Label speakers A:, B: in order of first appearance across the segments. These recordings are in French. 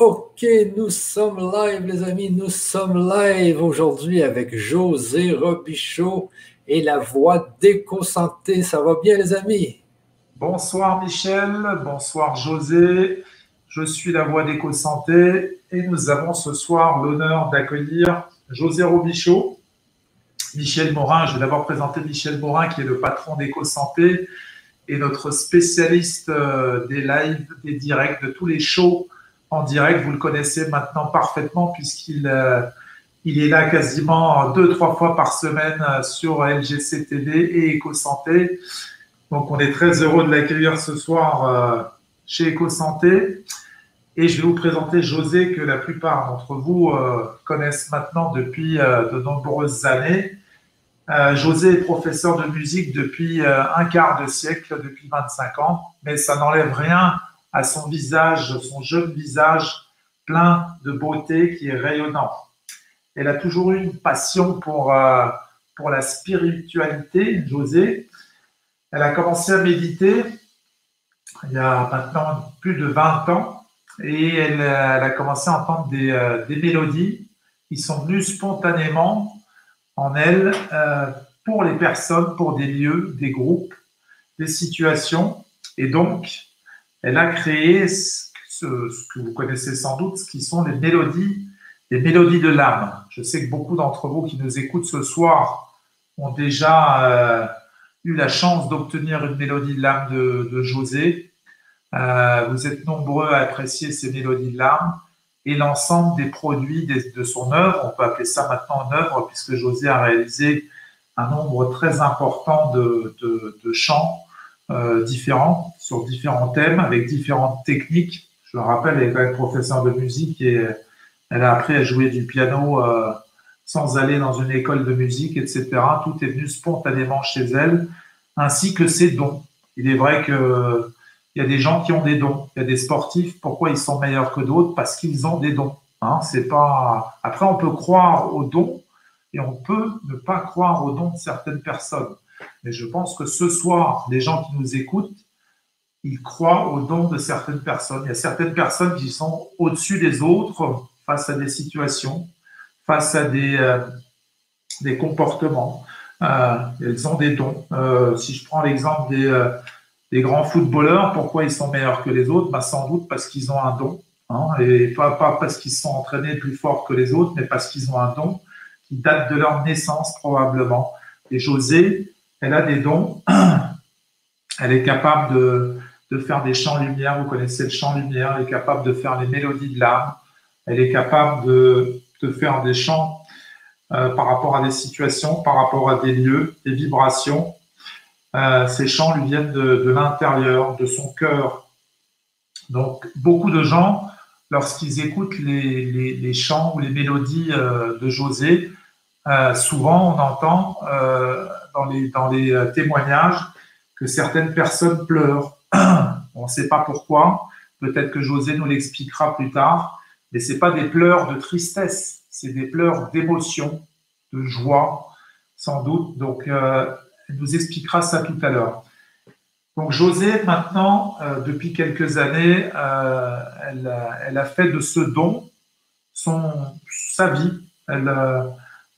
A: Ok, nous sommes live, les amis. Nous sommes live aujourd'hui avec José Robichaud et la voix d'éco-santé. Ça va bien, les amis?
B: Bonsoir, Michel. Bonsoir, José. Je suis la voix d'éco-santé et nous avons ce soir l'honneur d'accueillir José Robichaud. Michel Morin, je vais d'abord présenter Michel Morin qui est le patron d'éco-santé et notre spécialiste euh, des lives, des directs, de tous les shows en direct. Vous le connaissez maintenant parfaitement puisqu'il euh, est là quasiment deux, trois fois par semaine euh, sur LGC TV et EcoSanté. Donc, on est très heureux de l'accueillir ce soir euh, chez EcoSanté. Et je vais vous présenter José, que la plupart d'entre vous connaissent maintenant depuis de nombreuses années. José est professeur de musique depuis un quart de siècle, depuis 25 ans, mais ça n'enlève rien à son visage, son jeune visage plein de beauté qui est rayonnant. Elle a toujours eu une passion pour, euh, pour la spiritualité, José. Elle a commencé à méditer il y a maintenant plus de 20 ans et elle, a commencé à entendre des, euh, des, mélodies qui sont venues spontanément en elle euh, pour les personnes, pour des lieux, des groupes, des situations. Et donc, elle a créé ce, que vous connaissez sans doute, ce qui sont les mélodies, les mélodies de l'âme. Je sais que beaucoup d'entre vous qui nous écoutent ce soir ont déjà euh, eu la chance d'obtenir une mélodie de l'âme de, José. Euh, vous êtes nombreux à apprécier ces mélodies de l'âme et l'ensemble des produits de, son œuvre. On peut appeler ça maintenant une œuvre puisque José a réalisé un nombre très important de, de chants euh, différents sur différents thèmes avec différentes techniques. Je me rappelle, elle est quand même professeure de musique et elle a appris à jouer du piano euh, sans aller dans une école de musique, etc. Tout est venu spontanément chez elle, ainsi que ses dons. Il est vrai que il y a des gens qui ont des dons. Il y a des sportifs. Pourquoi ils sont meilleurs que d'autres? Parce qu'ils ont des dons. Hein, c'est pas. Après, on peut croire aux dons et on peut ne pas croire aux dons de certaines personnes. Mais je pense que ce soir, les gens qui nous écoutent, ils croient aux dons de certaines personnes. Il y a certaines personnes qui sont au-dessus des autres face à des situations, face à des, euh, des comportements. Euh, elles ont des dons. Euh, si je prends l'exemple des, des, grands footballeurs, pourquoi ils sont meilleurs que les autres? Bah, Sans doute parce qu'ils ont un don. Hein, et pas, pas parce qu'ils sont entraînés plus fort que les autres, mais parce qu'ils ont un don qui date de leur naissance probablement. Et José, elle a des dons. Elle est capable de, faire des chants lumière. Vous connaissez le chant lumière. Elle est capable de faire les mélodies de l'âme. Elle est capable de, faire des chants euh, par rapport à des situations, par rapport à des lieux, des vibrations. Euh, ces chants lui viennent de, l'intérieur, de son cœur. Donc, beaucoup de gens, lorsqu'ils écoutent les, chants ou les mélodies euh, de José, souvent on entend dans les, euh, témoignages que certaines personnes pleurent. On ne sait pas pourquoi. Peut-être que José nous l'expliquera plus tard. Mais ce pas des pleurs de tristesse, c'est des pleurs d'émotion, de joie, sans doute. Donc, euh, elle nous expliquera ça tout à l'heure. Donc, José, maintenant, euh, depuis quelques années, elle, elle, a fait de ce don son, sa vie. Elle,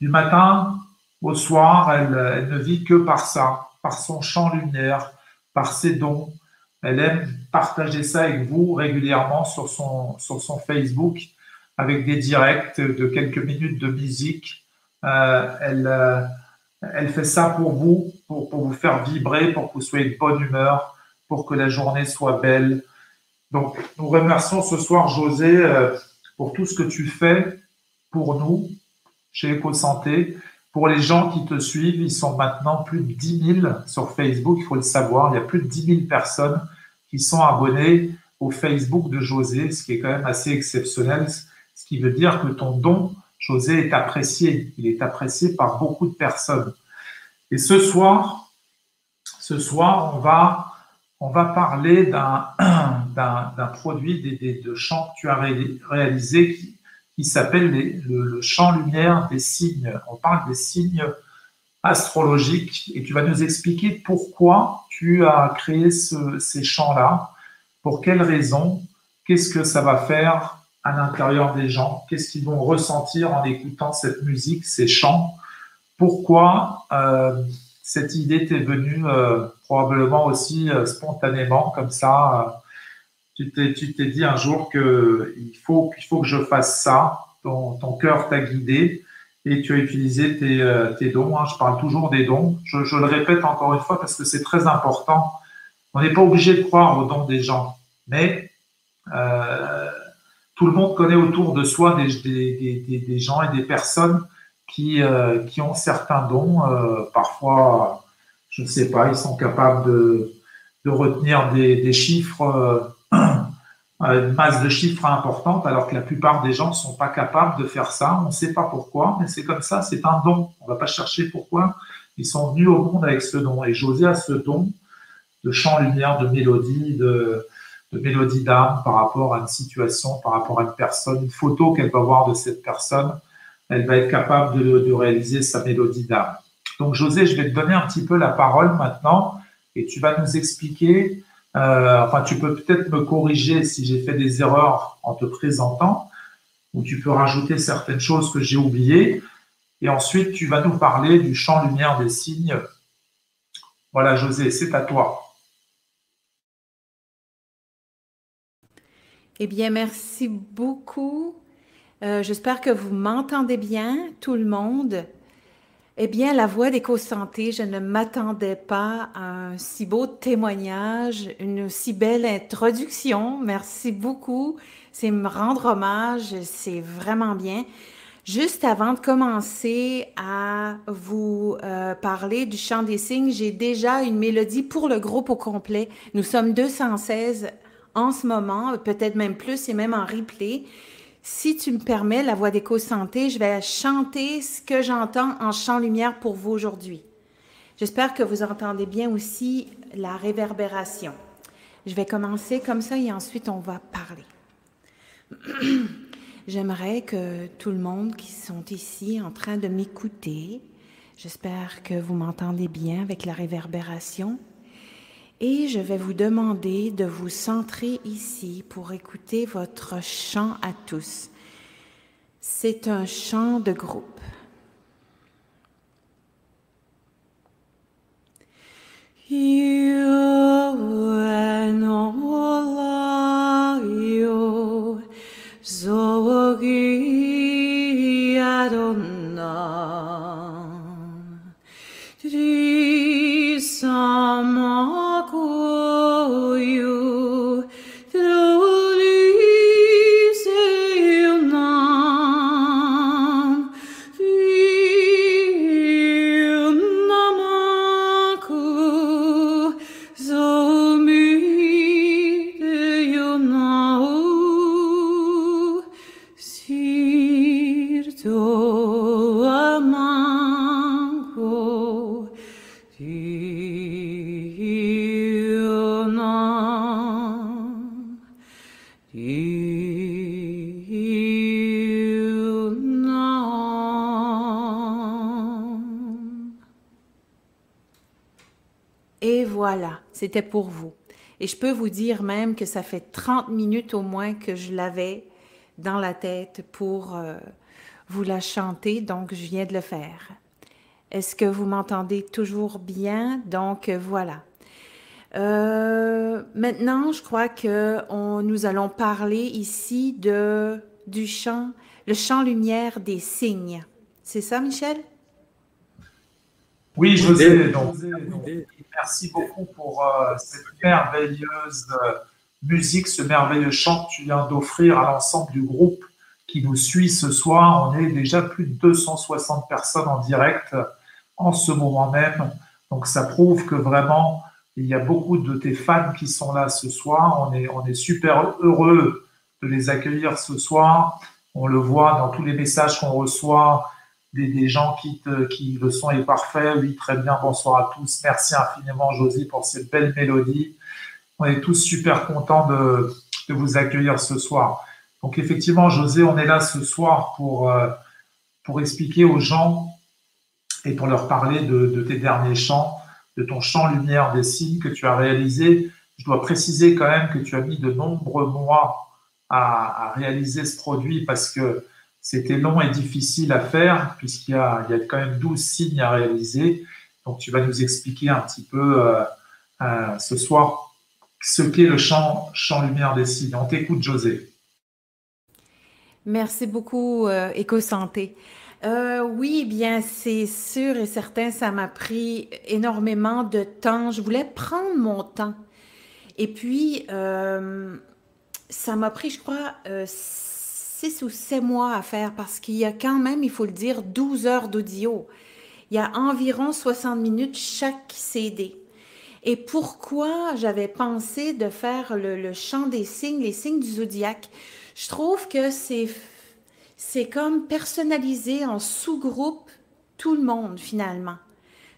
B: du matin au soir, elle, ne vit que par ça, par son champ lumière, par ses dons. Elle aime partager ça avec vous régulièrement sur son, sur son Facebook avec des directs de quelques minutes de musique. Euh, elle, euh, elle fait ça pour vous, pour, pour, vous faire vibrer, pour que vous soyez de bonne humeur, pour que la journée soit belle. Donc, nous remercions ce soir, José, euh, pour tout ce que tu fais pour nous chez EcoSanté. Pour les gens qui te suivent, ils sont maintenant plus de 10 000 sur Facebook, il faut le savoir. Il y a plus de 10 000 personnes qui sont abonnées au Facebook de José, ce qui est quand même assez exceptionnel, ce qui veut dire que ton don, José, est apprécié. Il est apprécié par beaucoup de personnes. Et ce soir, ce soir, on va, on va parler d'un, d'un, produit des, de chants que tu as réalisé qui, qui s'appelle le, champ lumière des signes. On parle des signes astrologiques et tu vas nous expliquer pourquoi tu as créé ces champs-là, pour quelles raisons, qu'est-ce que ça va faire à l'intérieur des gens Qu'est-ce qu'ils vont ressentir en écoutant cette musique, ces chants Pourquoi euh, cette idée t'est venue euh, probablement aussi euh, spontanément, comme ça Tu t'es dit un jour qu'il faut, qu'il faut que je fasse ça, ton, ton cœur t'a guidé et tu as utilisé tes, tes dons. Hein. Je parle toujours des dons. Je, je le répète encore une fois parce que c'est très important. On n'est pas obligé de croire aux dons des gens, mais euh, tout le monde connaît autour de soi des, des, des, gens et des personnes qui, euh, qui ont certains dons. Euh, parfois, je ne sais pas, ils sont capables de, de retenir des, chiffres, une masse de chiffres importante, alors que la plupart des gens ne sont pas capables de faire ça. On ne sait pas pourquoi, mais c'est comme ça, c'est un don. On ne va pas chercher pourquoi. Ils sont venus au monde avec ce don. Et José a ce don de chant lumière, de mélodie, de mélodie d'âme par rapport à une situation, par rapport à une personne, une photo qu'elle va voir de cette personne, elle va être capable de, réaliser sa mélodie d'âme. Donc José, je vais te donner un petit peu la parole maintenant et tu vas nous expliquer, euh, enfin tu peux peut-être me corriger si j'ai fait des erreurs en te présentant, ou tu peux rajouter certaines choses que j'ai oubliées, et ensuite tu vas nous parler du champ lumière des signes. Voilà José, c'est à toi.
C: Eh bien, merci beaucoup. Euh, j'espère que vous m'entendez bien, tout le monde. Eh bien, la voix d'éco-santé, je ne m'attendais pas à un si beau témoignage, une si belle introduction. Merci beaucoup. C'est me rendre hommage, c'est vraiment bien. Juste avant de commencer à vous euh, parler du chant des signes, j'ai déjà une mélodie pour le groupe au complet. Nous sommes 216 en ce moment, peut-être même plus et même en replay. Si tu me permets, la voix d'éco-santé, je vais chanter ce que j'entends en chant lumière pour vous aujourd'hui. J'espère que vous entendez bien aussi la réverbération. Je vais commencer comme ça et ensuite on va parler. J'aimerais que tout le monde qui sont ici en train de m'écouter, j'espère que vous m'entendez bien avec la réverbération, et je vais vous demander de vous centrer ici pour écouter votre chant à tous. C'est un chant de groupe. sama you C'était pour vous. Et je peux vous dire même que ça fait 30 minutes au moins que je l'avais dans la tête pour euh, vous la chanter, donc je viens de le faire. Est-ce que vous m'entendez toujours bien? Donc voilà. Euh, maintenant, je crois que nous allons parler ici de, du chant, le chant lumière des signes. C'est ça, Michel?
B: Oui, José. Donc, merci beaucoup pour euh, cette merveilleuse euh, musique, ce merveilleux chant que tu viens d'offrir à l'ensemble du groupe qui nous suit ce soir. On est déjà plus de 260 personnes en direct en ce moment même. Donc ça prouve que vraiment, il y a beaucoup de tes fans qui sont là ce soir. On est, on est super heureux de les accueillir ce soir. On le voit dans tous les messages qu'on reçoit des, gens qui, qui le son est parfait. Oui, très bien. Bonsoir à tous. Merci infiniment, Josie, pour cette belle mélodie. On est tous super contents de, de vous accueillir ce soir. Donc, effectivement, José, on est là ce soir pour, euh, pour expliquer aux gens et pour leur parler de tes derniers chants, de ton chant lumière des signes que tu as réalisé. Je dois préciser quand même que tu as mis de nombreux mois à, réaliser ce produit parce que c'était long et difficile à faire puisqu'il y a, quand même 12 signes à réaliser. Donc tu vas nous expliquer un petit peu euh, euh, ce soir ce qu'est le champ, lumière des signes. On t'écoute José.
C: Merci beaucoup, Éco-Santé. Euh, oui, bien, c'est sûr et certain, ça m'a pris énormément de temps. Je voulais prendre mon temps. Et puis, ça m'a pris, je crois, euh, ou sept mois à faire parce qu'il y a quand même, il faut le dire, 12 heures d'audio. Il y a environ 60 minutes chaque CD. Et pourquoi j'avais pensé de faire le, le chant des signes, les signes du zodiaque? Je trouve que c'est c'est comme personnaliser en sous-groupe tout le monde finalement.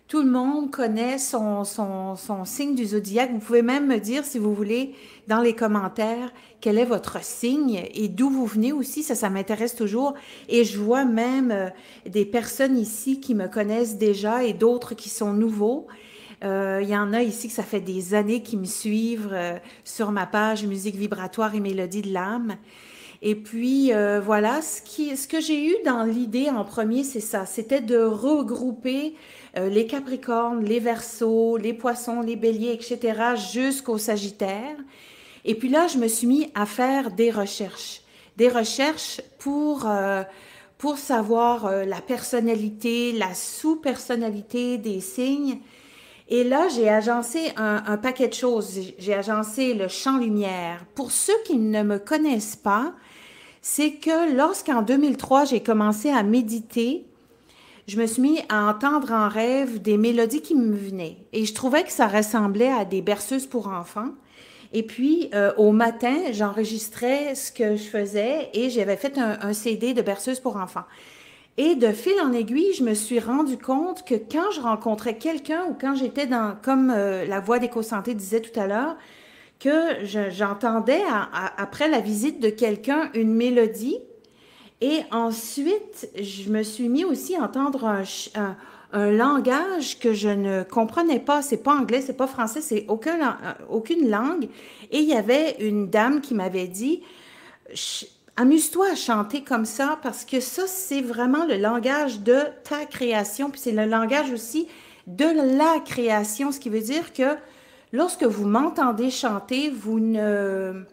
C: Tout le monde connaît son, son, son, signe du zodiaque. Vous pouvez même me dire, si vous voulez, dans les commentaires, quel est votre signe et d'où vous venez aussi. Ça, ça m'intéresse toujours. Et je vois même euh, des personnes ici qui me connaissent déjà et d'autres qui sont nouveaux. Euh, il y en a ici que ça fait des années qui me suivent euh, sur ma page Musique vibratoire et mélodie de l'âme. Et puis, euh, voilà, ce, qui, ce que j'ai eu dans l'idée en premier, c'est ça, c'était de regrouper euh, les Capricornes, les Verseaux, les Poissons, les Béliers, etc., jusqu'au Sagittaire. Et puis là, je me suis mis à faire des recherches, des recherches pour, euh, pour savoir la personnalité, la sous-personnalité des signes. Et là, j'ai agencé un, un, paquet de choses. J'ai agencé le champ lumière. Pour ceux qui ne me connaissent pas, c'est que lorsqu'en 2003, j'ai commencé à méditer, je me suis mis à entendre en rêve des mélodies qui me venaient. Et je trouvais que ça ressemblait à des berceuses pour enfants. Et puis, euh, au matin, j'enregistrais ce que je faisais et j'avais fait un, CD de berceuses pour enfants. Et de fil en aiguille, je me suis rendu compte que quand je rencontrais quelqu'un ou quand j'étais dans, comme euh, la voix d'éco-santé disait tout à l'heure, que j'entendais après la visite de quelqu'un une mélodie. Et ensuite, je me suis mis aussi à entendre un, un, langage que je ne comprenais pas. C'est pas anglais, c'est pas français, c'est aucun, euh, aucune langue. Et il y avait une dame qui m'avait dit, amuse-toi à chanter comme ça parce que ça, c'est vraiment le langage de ta création. Puis c'est le langage aussi de la création, ce qui veut dire que lorsque vous m'entendez chanter, vous ne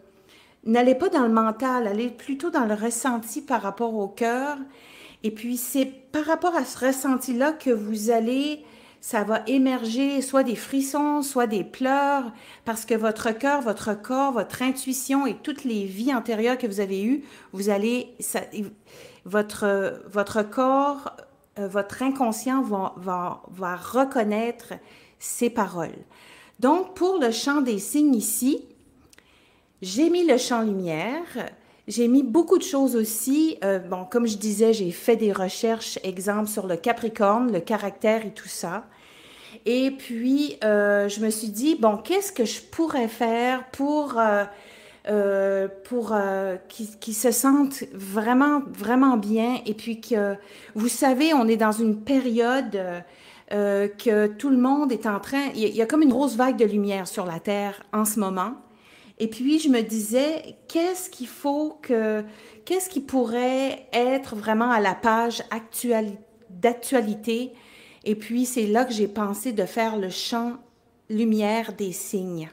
C: n'allez pas dans le mental, allez plutôt dans le ressenti par rapport au cœur. Et puis c'est par rapport à ce ressenti-là que vous allez, ça va émerger soit des frissons, soit des pleurs, parce que votre cœur, votre corps, votre intuition et toutes les vies antérieures que vous avez eues, vous allez, votre, votre corps, euh, votre inconscient va, va, va reconnaître ces paroles. Donc, pour le champ des signes ici, j'ai mis le champ lumière. J'ai mis beaucoup de choses aussi. Euh, bon, comme je disais, j'ai fait des recherches, exemple sur le Capricorne, le caractère et tout ça. Et puis, euh, je me suis dit, bon, qu'est-ce que je pourrais faire pour, euh, pour qu'ils se sentent vraiment, vraiment bien? Et puis que, vous savez, on est dans une période euh, que tout le monde est en train, il y, a comme une grosse vague de lumière sur la Terre en ce moment. Et puis je me disais, qu'est-ce qu'il faut que, qu'est-ce qui pourrait être vraiment à la page d'actualité? Et puis c'est là que j'ai pensé de faire le champ lumière des signes.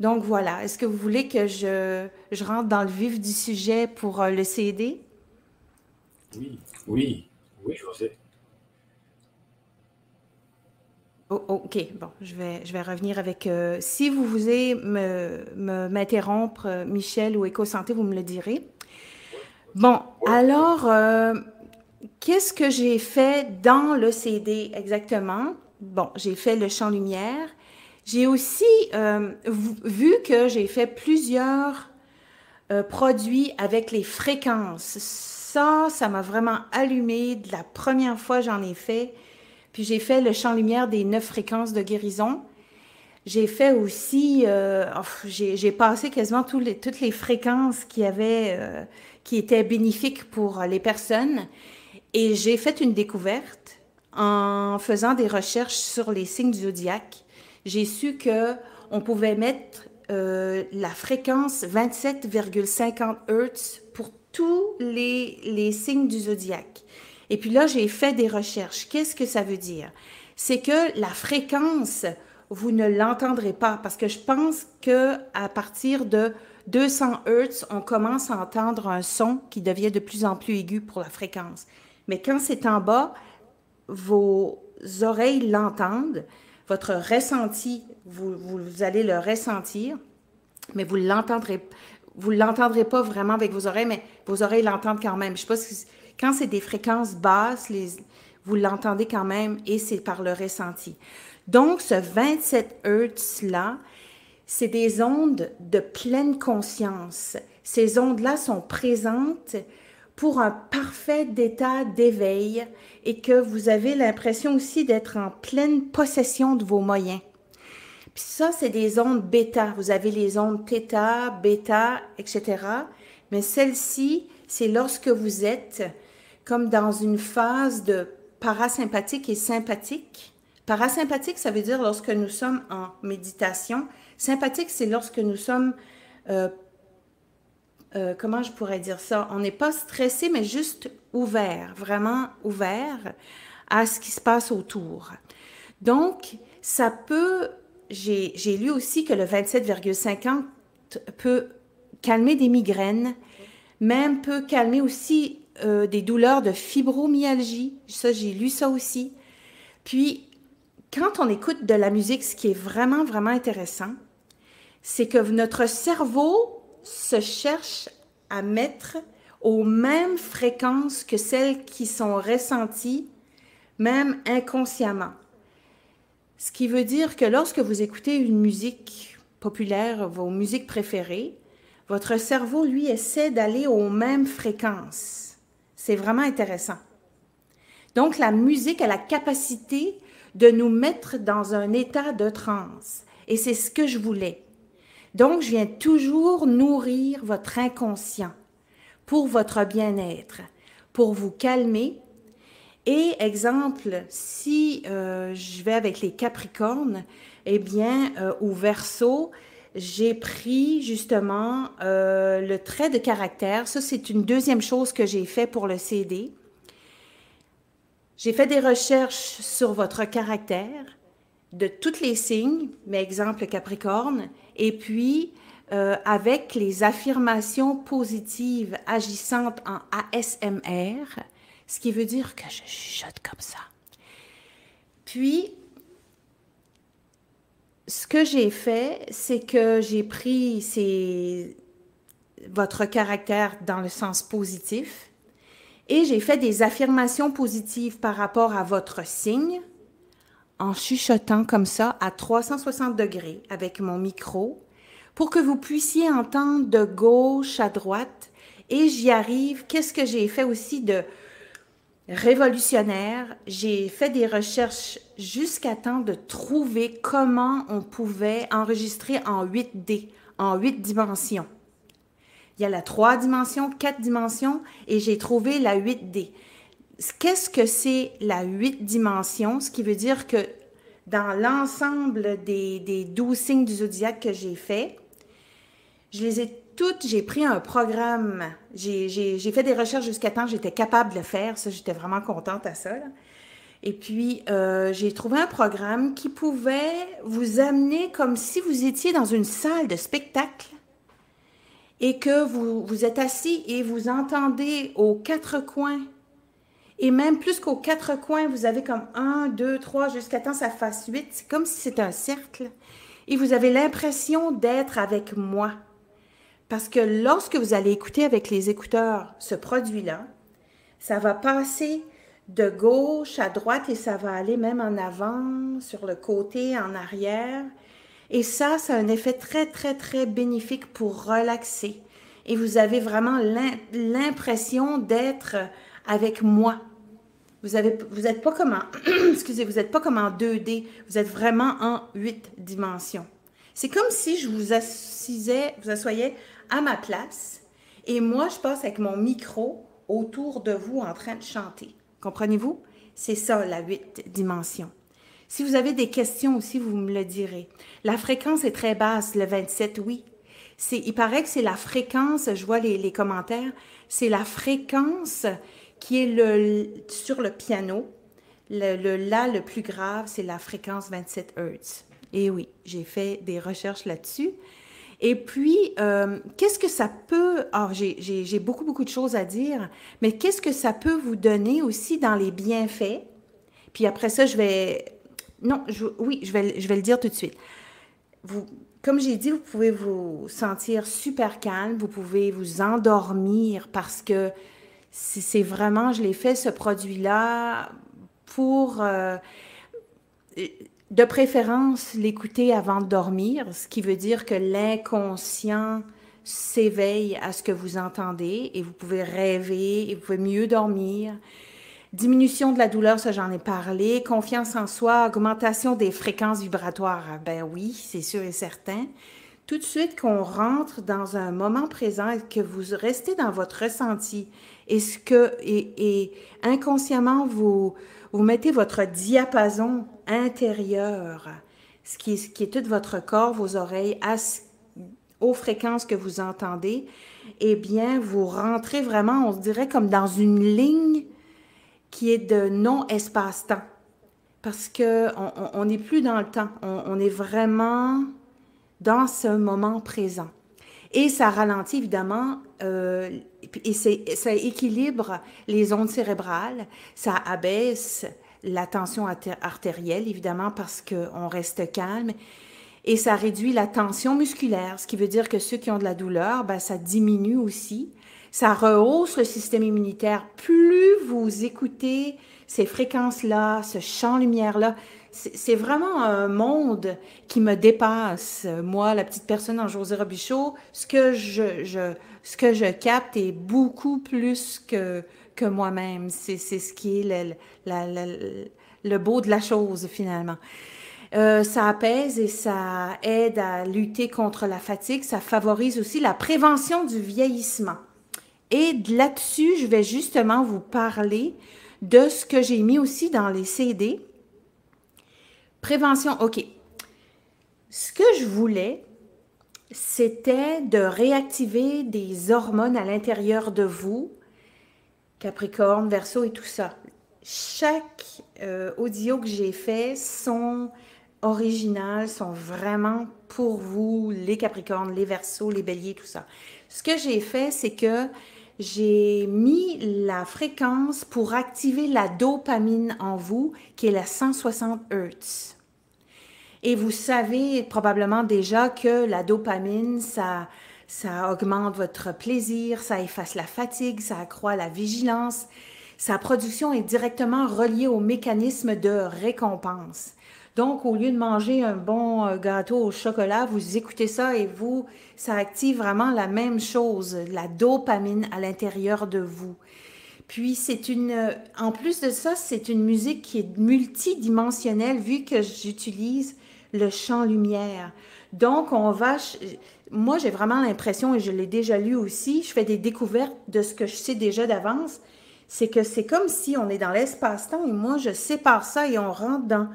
C: Donc voilà, est-ce que vous voulez que je, je rentre dans le vif du sujet pour euh, le CD?
A: Oui, oui, oui, José.
C: Oh, oh, OK, bon, je vais, je vais revenir avec. Euh, si vous voulez m'interrompre, me, Michel ou Éco-Santé, vous me le direz. Bon, alors, euh, qu'est-ce que j'ai fait dans le CD exactement? Bon, j'ai fait le champ lumière. J'ai aussi euh, vu que j'ai fait plusieurs produits avec les fréquences. Ça, ça m'a vraiment allumé. De la première fois j'en ai fait, puis j'ai fait le champ lumière des neuf fréquences de guérison. J'ai fait aussi, euh, j'ai passé quasiment toutes les fréquences qui, avaient, euh, qui étaient bénéfiques pour les personnes. Et j'ai fait une découverte en faisant des recherches sur les signes du zodiaque. J'ai su que on pouvait mettre euh, la fréquence 27,50 Hz pour tous les, les signes du zodiaque. Et puis là, j'ai fait des recherches. Qu'est-ce que ça veut dire? C'est que la fréquence, vous ne l'entendrez pas parce que je pense que à partir de 200 Hz, on commence à entendre un son qui devient de plus en plus aigu pour la fréquence. Mais quand c'est en bas, vos oreilles l'entendent, votre ressenti, vous, allez le ressentir, mais vous l'entendrez vous l'entendrez pas vraiment avec vos oreilles, mais vos oreilles l'entendent quand même. Je sais pas si, quand c'est des fréquences basses, vous l'entendez quand même et c'est par le ressenti. Donc, ce 27 Hz-là, c'est des ondes de pleine conscience. Ces ondes-là sont présentes pour un parfait état d'éveil et que vous avez l'impression aussi d'être en pleine possession de vos moyens. Puis ça, c'est des ondes bêta. Vous avez les ondes θ, bêta, etc. Mais celle-ci, c'est lorsque vous êtes comme dans une phase de parasympathique et sympathique. Parasympathique, ça veut dire lorsque nous sommes en méditation. Sympathique, c'est lorsque nous sommes euh, euh, comment je pourrais dire ça? On n'est pas stressé, mais juste ouvert, vraiment ouvert à ce qui se passe autour. Donc, ça peut, j'ai lu aussi que le 27,50 peut calmer des migraines, même peut calmer aussi euh, des douleurs de fibromyalgie. Ça, j'ai lu ça aussi. Puis, quand on écoute de la musique, ce qui est vraiment, vraiment intéressant, c'est que notre cerveau se cherche à mettre aux mêmes fréquences que celles qui sont ressenties, même inconsciemment. Ce qui veut dire que lorsque vous écoutez une musique populaire, vos musiques préférées, votre cerveau, lui, essaie d'aller aux mêmes fréquences. C'est vraiment intéressant. Donc, la musique a la capacité de nous mettre dans un état de transe. Et c'est ce que je voulais. Donc, je viens toujours nourrir votre inconscient pour votre bien-être, pour vous calmer. Et exemple, si euh, je vais avec les Capricornes, eh bien, euh, au verso, j'ai pris justement euh, le trait de caractère. Ça, c'est une deuxième chose que j'ai fait pour le CD. J'ai fait des recherches sur votre caractère de tous les signes, mais exemple Capricorne, et puis euh, avec les affirmations positives agissantes en ASMR, ce qui veut dire que je chuchote comme ça. Puis, ce que j'ai fait, c'est que j'ai pris votre caractère dans le sens positif et j'ai fait des affirmations positives par rapport à votre signe en chuchotant comme ça à 360 degrés avec mon micro pour que vous puissiez entendre de gauche à droite. Et j'y arrive. Qu'est-ce que j'ai fait aussi de révolutionnaire? J'ai fait des recherches jusqu'à temps de trouver comment on pouvait enregistrer en 8D, en 8 dimensions. Il y a la 3 dimensions, 4 dimensions et j'ai trouvé la 8D. Qu'est-ce que c'est la 8 dimensions? Ce qui veut dire que dans l'ensemble des, des 12 signes du zodiaque que j'ai fait, je les ai j'ai pris un programme, j'ai fait des recherches jusqu'à temps, j'étais capable de le faire, ça, j'étais vraiment contente à ça. Et puis, euh, j'ai trouvé un programme qui pouvait vous amener comme si vous étiez dans une salle de spectacle et que vous, vous êtes assis et vous entendez aux quatre coins et même plus qu'aux quatre coins, vous avez comme un, deux, trois, jusqu'à temps ça fasse huit. C'est comme si c'était un cercle. Et vous avez l'impression d'être avec moi. Parce que lorsque vous allez écouter avec les écouteurs ce produit-là, ça va passer de gauche à droite et ça va aller même en avant, sur le côté, en arrière. Et ça, ça a un effet très, très, très bénéfique pour relaxer. Et vous avez vraiment l'impression d'être avec moi. Vous n'êtes pas comme en, excusez, vous êtes pas comme en 2D, vous êtes vraiment en 8 dimensions. C'est comme si je vous assisais, vous assoyais à ma place et moi je passe avec mon micro autour de vous en train de chanter. Comprenez-vous? C'est ça la 8 dimensions. Si vous avez des questions aussi, vous me le direz. La fréquence est très basse, le 27, oui. Il paraît que c'est la fréquence, je vois les, commentaires, c'est la fréquence qui est le, sur le piano. Le, le La le plus grave, c'est la fréquence 27 Hz. Et oui, j'ai fait des recherches là-dessus. Et puis, euh, qu'est-ce que ça peut... Alors, j'ai beaucoup, beaucoup de choses à dire, mais qu'est-ce que ça peut vous donner aussi dans les bienfaits? Puis après ça, je vais... Non, je, oui, je vais, je vais le dire tout de suite. Vous, comme j'ai dit, vous pouvez vous sentir super calme, vous pouvez vous endormir parce que c'est vraiment, je l'ai fait ce produit-là pour... Euh, de préférence, l'écouter avant de dormir, ce qui veut dire que l'inconscient s'éveille à ce que vous entendez et vous pouvez rêver et vous pouvez mieux dormir. Diminution de la douleur, ça j'en ai parlé. Confiance en soi, augmentation des fréquences vibratoires. Ah, ben oui, c'est sûr et certain. Tout de suite qu'on rentre dans un moment présent et que vous restez dans votre ressenti et ce que et, et inconsciemment vous vous mettez votre diapason intérieur, ce qui, est, ce tout votre corps, vos oreilles, aux fréquences que vous entendez, eh bien, vous rentrez vraiment, on se dirait, comme dans une ligne qui est de non-espace-temps. Parce qu'on n'est plus dans le temps, on, est vraiment dans ce moment présent. Et ça ralentit évidemment euh, et ça équilibre les ondes cérébrales, ça abaisse la tension artérielle, évidemment, parce qu'on reste calme. Et ça réduit la tension musculaire, ce qui veut dire que ceux qui ont de la douleur, ben, ça diminue aussi. Ça rehausse le système immunitaire. Plus vous écoutez ces fréquences-là, ce champ-lumière-là, c'est vraiment un monde qui me dépasse. Moi, la petite personne en José Robichaud, ce que je, je, ce que je capte est beaucoup plus que, que moi-même. C'est ce qui est le, le, beau de la chose, finalement. Euh, ça apaise et ça aide à lutter contre la fatigue. Ça favorise aussi la prévention du vieillissement. Et là-dessus, je vais justement vous parler de ce que j'ai mis aussi dans les CD. Prévention, OK. Ce que je voulais, c'était de réactiver des hormones à l'intérieur de vous, Capricorne, Verseau et tout ça. Chaque euh, audio que j'ai fait sont originales, sont vraiment pour vous, les Capricornes, les Verseaux, les Béliers, tout ça. Ce que j'ai fait, c'est que j'ai mis la fréquence pour activer la dopamine en vous, qui est la 160 Hz. Et vous savez probablement déjà que la dopamine, ça, ça augmente votre plaisir, ça efface la fatigue, ça accroît la vigilance. Sa production est directement reliée au mécanisme de récompense. Donc, au lieu de manger un bon euh, gâteau au chocolat, vous écoutez ça et vous, ça active vraiment la même chose, la dopamine à l'intérieur de vous. Puis c'est une, euh, en plus de ça, c'est une musique qui est multidimensionnelle vu que j'utilise le champ lumière. Donc, on va, moi, j'ai vraiment l'impression, et je l'ai déjà lu aussi, je fais des découvertes de ce que je sais déjà d'avance, c'est que c'est comme si on est dans l'espace-temps et moi, je sépare ça et on rentre dans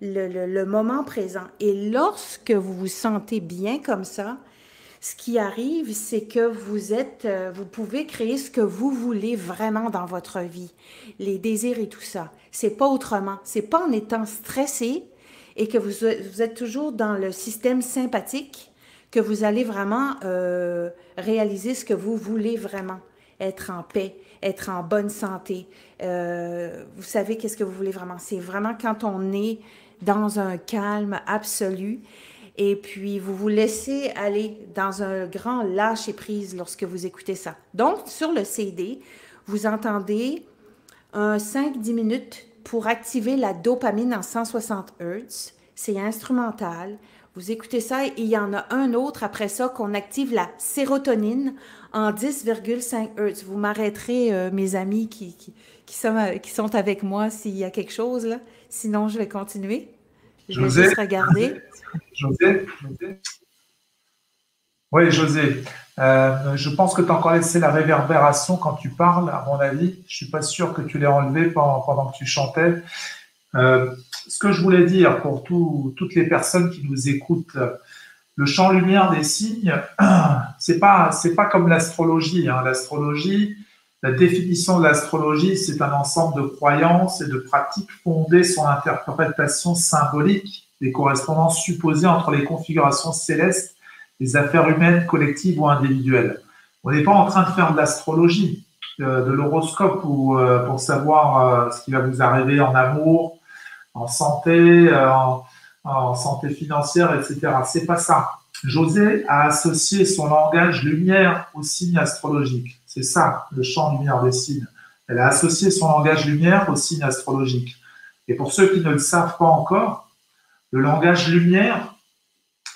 C: le, le, moment présent. Et lorsque vous vous sentez bien comme ça, ce qui arrive, c'est que vous êtes, euh, vous pouvez créer ce que vous voulez vraiment dans votre vie, les désirs et tout ça. C'est pas autrement. C'est pas en étant stressé, et que vous, êtes toujours dans le système sympathique, que vous allez vraiment euh, réaliser ce que vous voulez vraiment, être en paix, être en bonne santé. Euh, vous savez qu'est-ce que vous voulez vraiment. C'est vraiment quand on est dans un calme absolu. Et puis, vous vous laissez aller dans un grand lâcher-prise lorsque vous écoutez ça. Donc, sur le CD, vous entendez un 5-10 minutes pour activer la dopamine en 160 Hz. C'est instrumental. Vous écoutez ça et il y en a un autre après ça qu'on active la sérotonine en 10,5 Hz. Vous m'arrêterez, euh, mes amis qui, qui, sont, euh, qui sont avec moi s'il y a quelque chose. Là. Sinon, je vais continuer. Je vais juste regarder.
B: José, José. Oui, José. Euh, je pense que tu as encore laissé la réverbération quand tu parles, à mon avis. Je ne suis pas sûr que tu l'aies enlevé pendant, que tu chantais. Euh, ce que je voulais dire pour toutes les personnes qui nous écoutent, le champ lumière des signes, c'est pas c'est pas comme l'astrologie. Hein. L'astrologie, la définition de l'astrologie, c'est un ensemble de croyances et de pratiques fondées sur l'interprétation symbolique des correspondances supposées entre les configurations célestes, les affaires humaines, collectives ou individuelles. On n'est pas en train de faire de l'astrologie, euh, de, l'horoscope ou euh, pour savoir euh, ce qui va vous arriver en amour, en santé, en, en, santé financière, etc. C'est pas ça. José a associé son langage lumière au signe astrologique. C'est ça, le champ lumière des signes. Elle a associé son langage lumière au signe astrologique. Et pour ceux qui ne le savent pas encore, le langage lumière,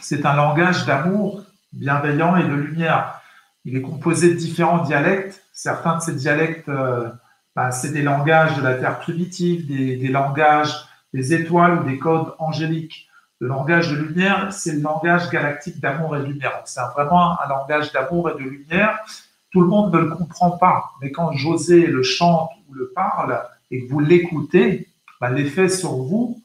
B: c'est un langage d'amour bienveillant et de lumière. Il est composé de différents dialectes. Certains de ces dialectes, euh, bah, c'est des langages de la Terre primitive, des, langages des étoiles ou des codes angéliques. Le langage de lumière, c'est le langage galactique d'amour et de lumière. C'est vraiment un langage d'amour et de lumière tout le monde ne le comprend pas, mais quand José le chante ou le parle et que vous l'écoutez, ben, l'effet sur vous,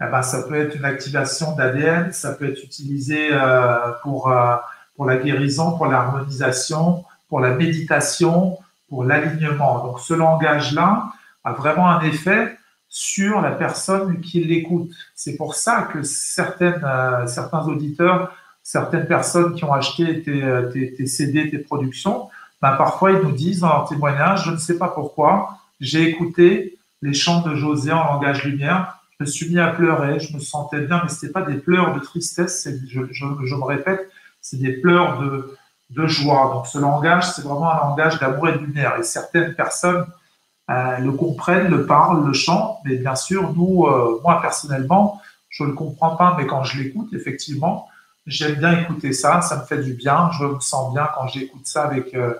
B: eh ben, ça peut être une activation d'ADN, ça peut être utilisé euh, pour, euh, pour la guérison, pour l'harmonisation, pour la méditation, pour l'alignement. Donc ce langage-là a vraiment un effet sur la personne qui l'écoute. C'est pour ça que certaines, euh, certains auditeurs, certaines personnes qui ont acheté tes, tes, tes CD, tes productions, ben, parfois ils nous disent dans leur témoignage, je ne sais pas pourquoi, j'ai écouté les chants de José en langage lumière, je me suis mis à pleurer, je me sentais bien, mais ce n'était pas des pleurs de tristesse, je, me répète, c'est des pleurs de, joie. Donc ce langage, c'est vraiment un langage d'amour et de lumière. Et certaines personnes euh, le comprennent, le parlent, le chantent, mais bien sûr, nous, euh, moi personnellement, je ne le comprends pas, mais quand je l'écoute, effectivement, J'aime bien écouter ça, ça me fait du bien. Je me sens bien quand j'écoute ça avec, euh,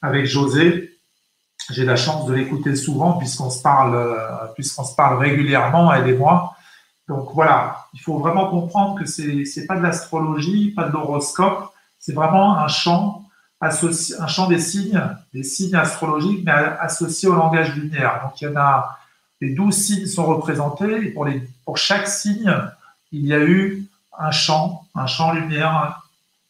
B: avec José. J'ai la chance de l'écouter souvent puisqu'on se parle, euh, puisqu'on se parle régulièrement, elle et moi. Donc voilà, il faut vraiment comprendre que c'est n'est pas de l'astrologie, pas de l'horoscope, c'est vraiment un champ associé, un champ des signes, des signes astrologiques, mais associés au langage lumière. Donc il y en a, les douze signes sont représentés et pour, les, pour chaque signe, il y a eu un chant, un chant lumière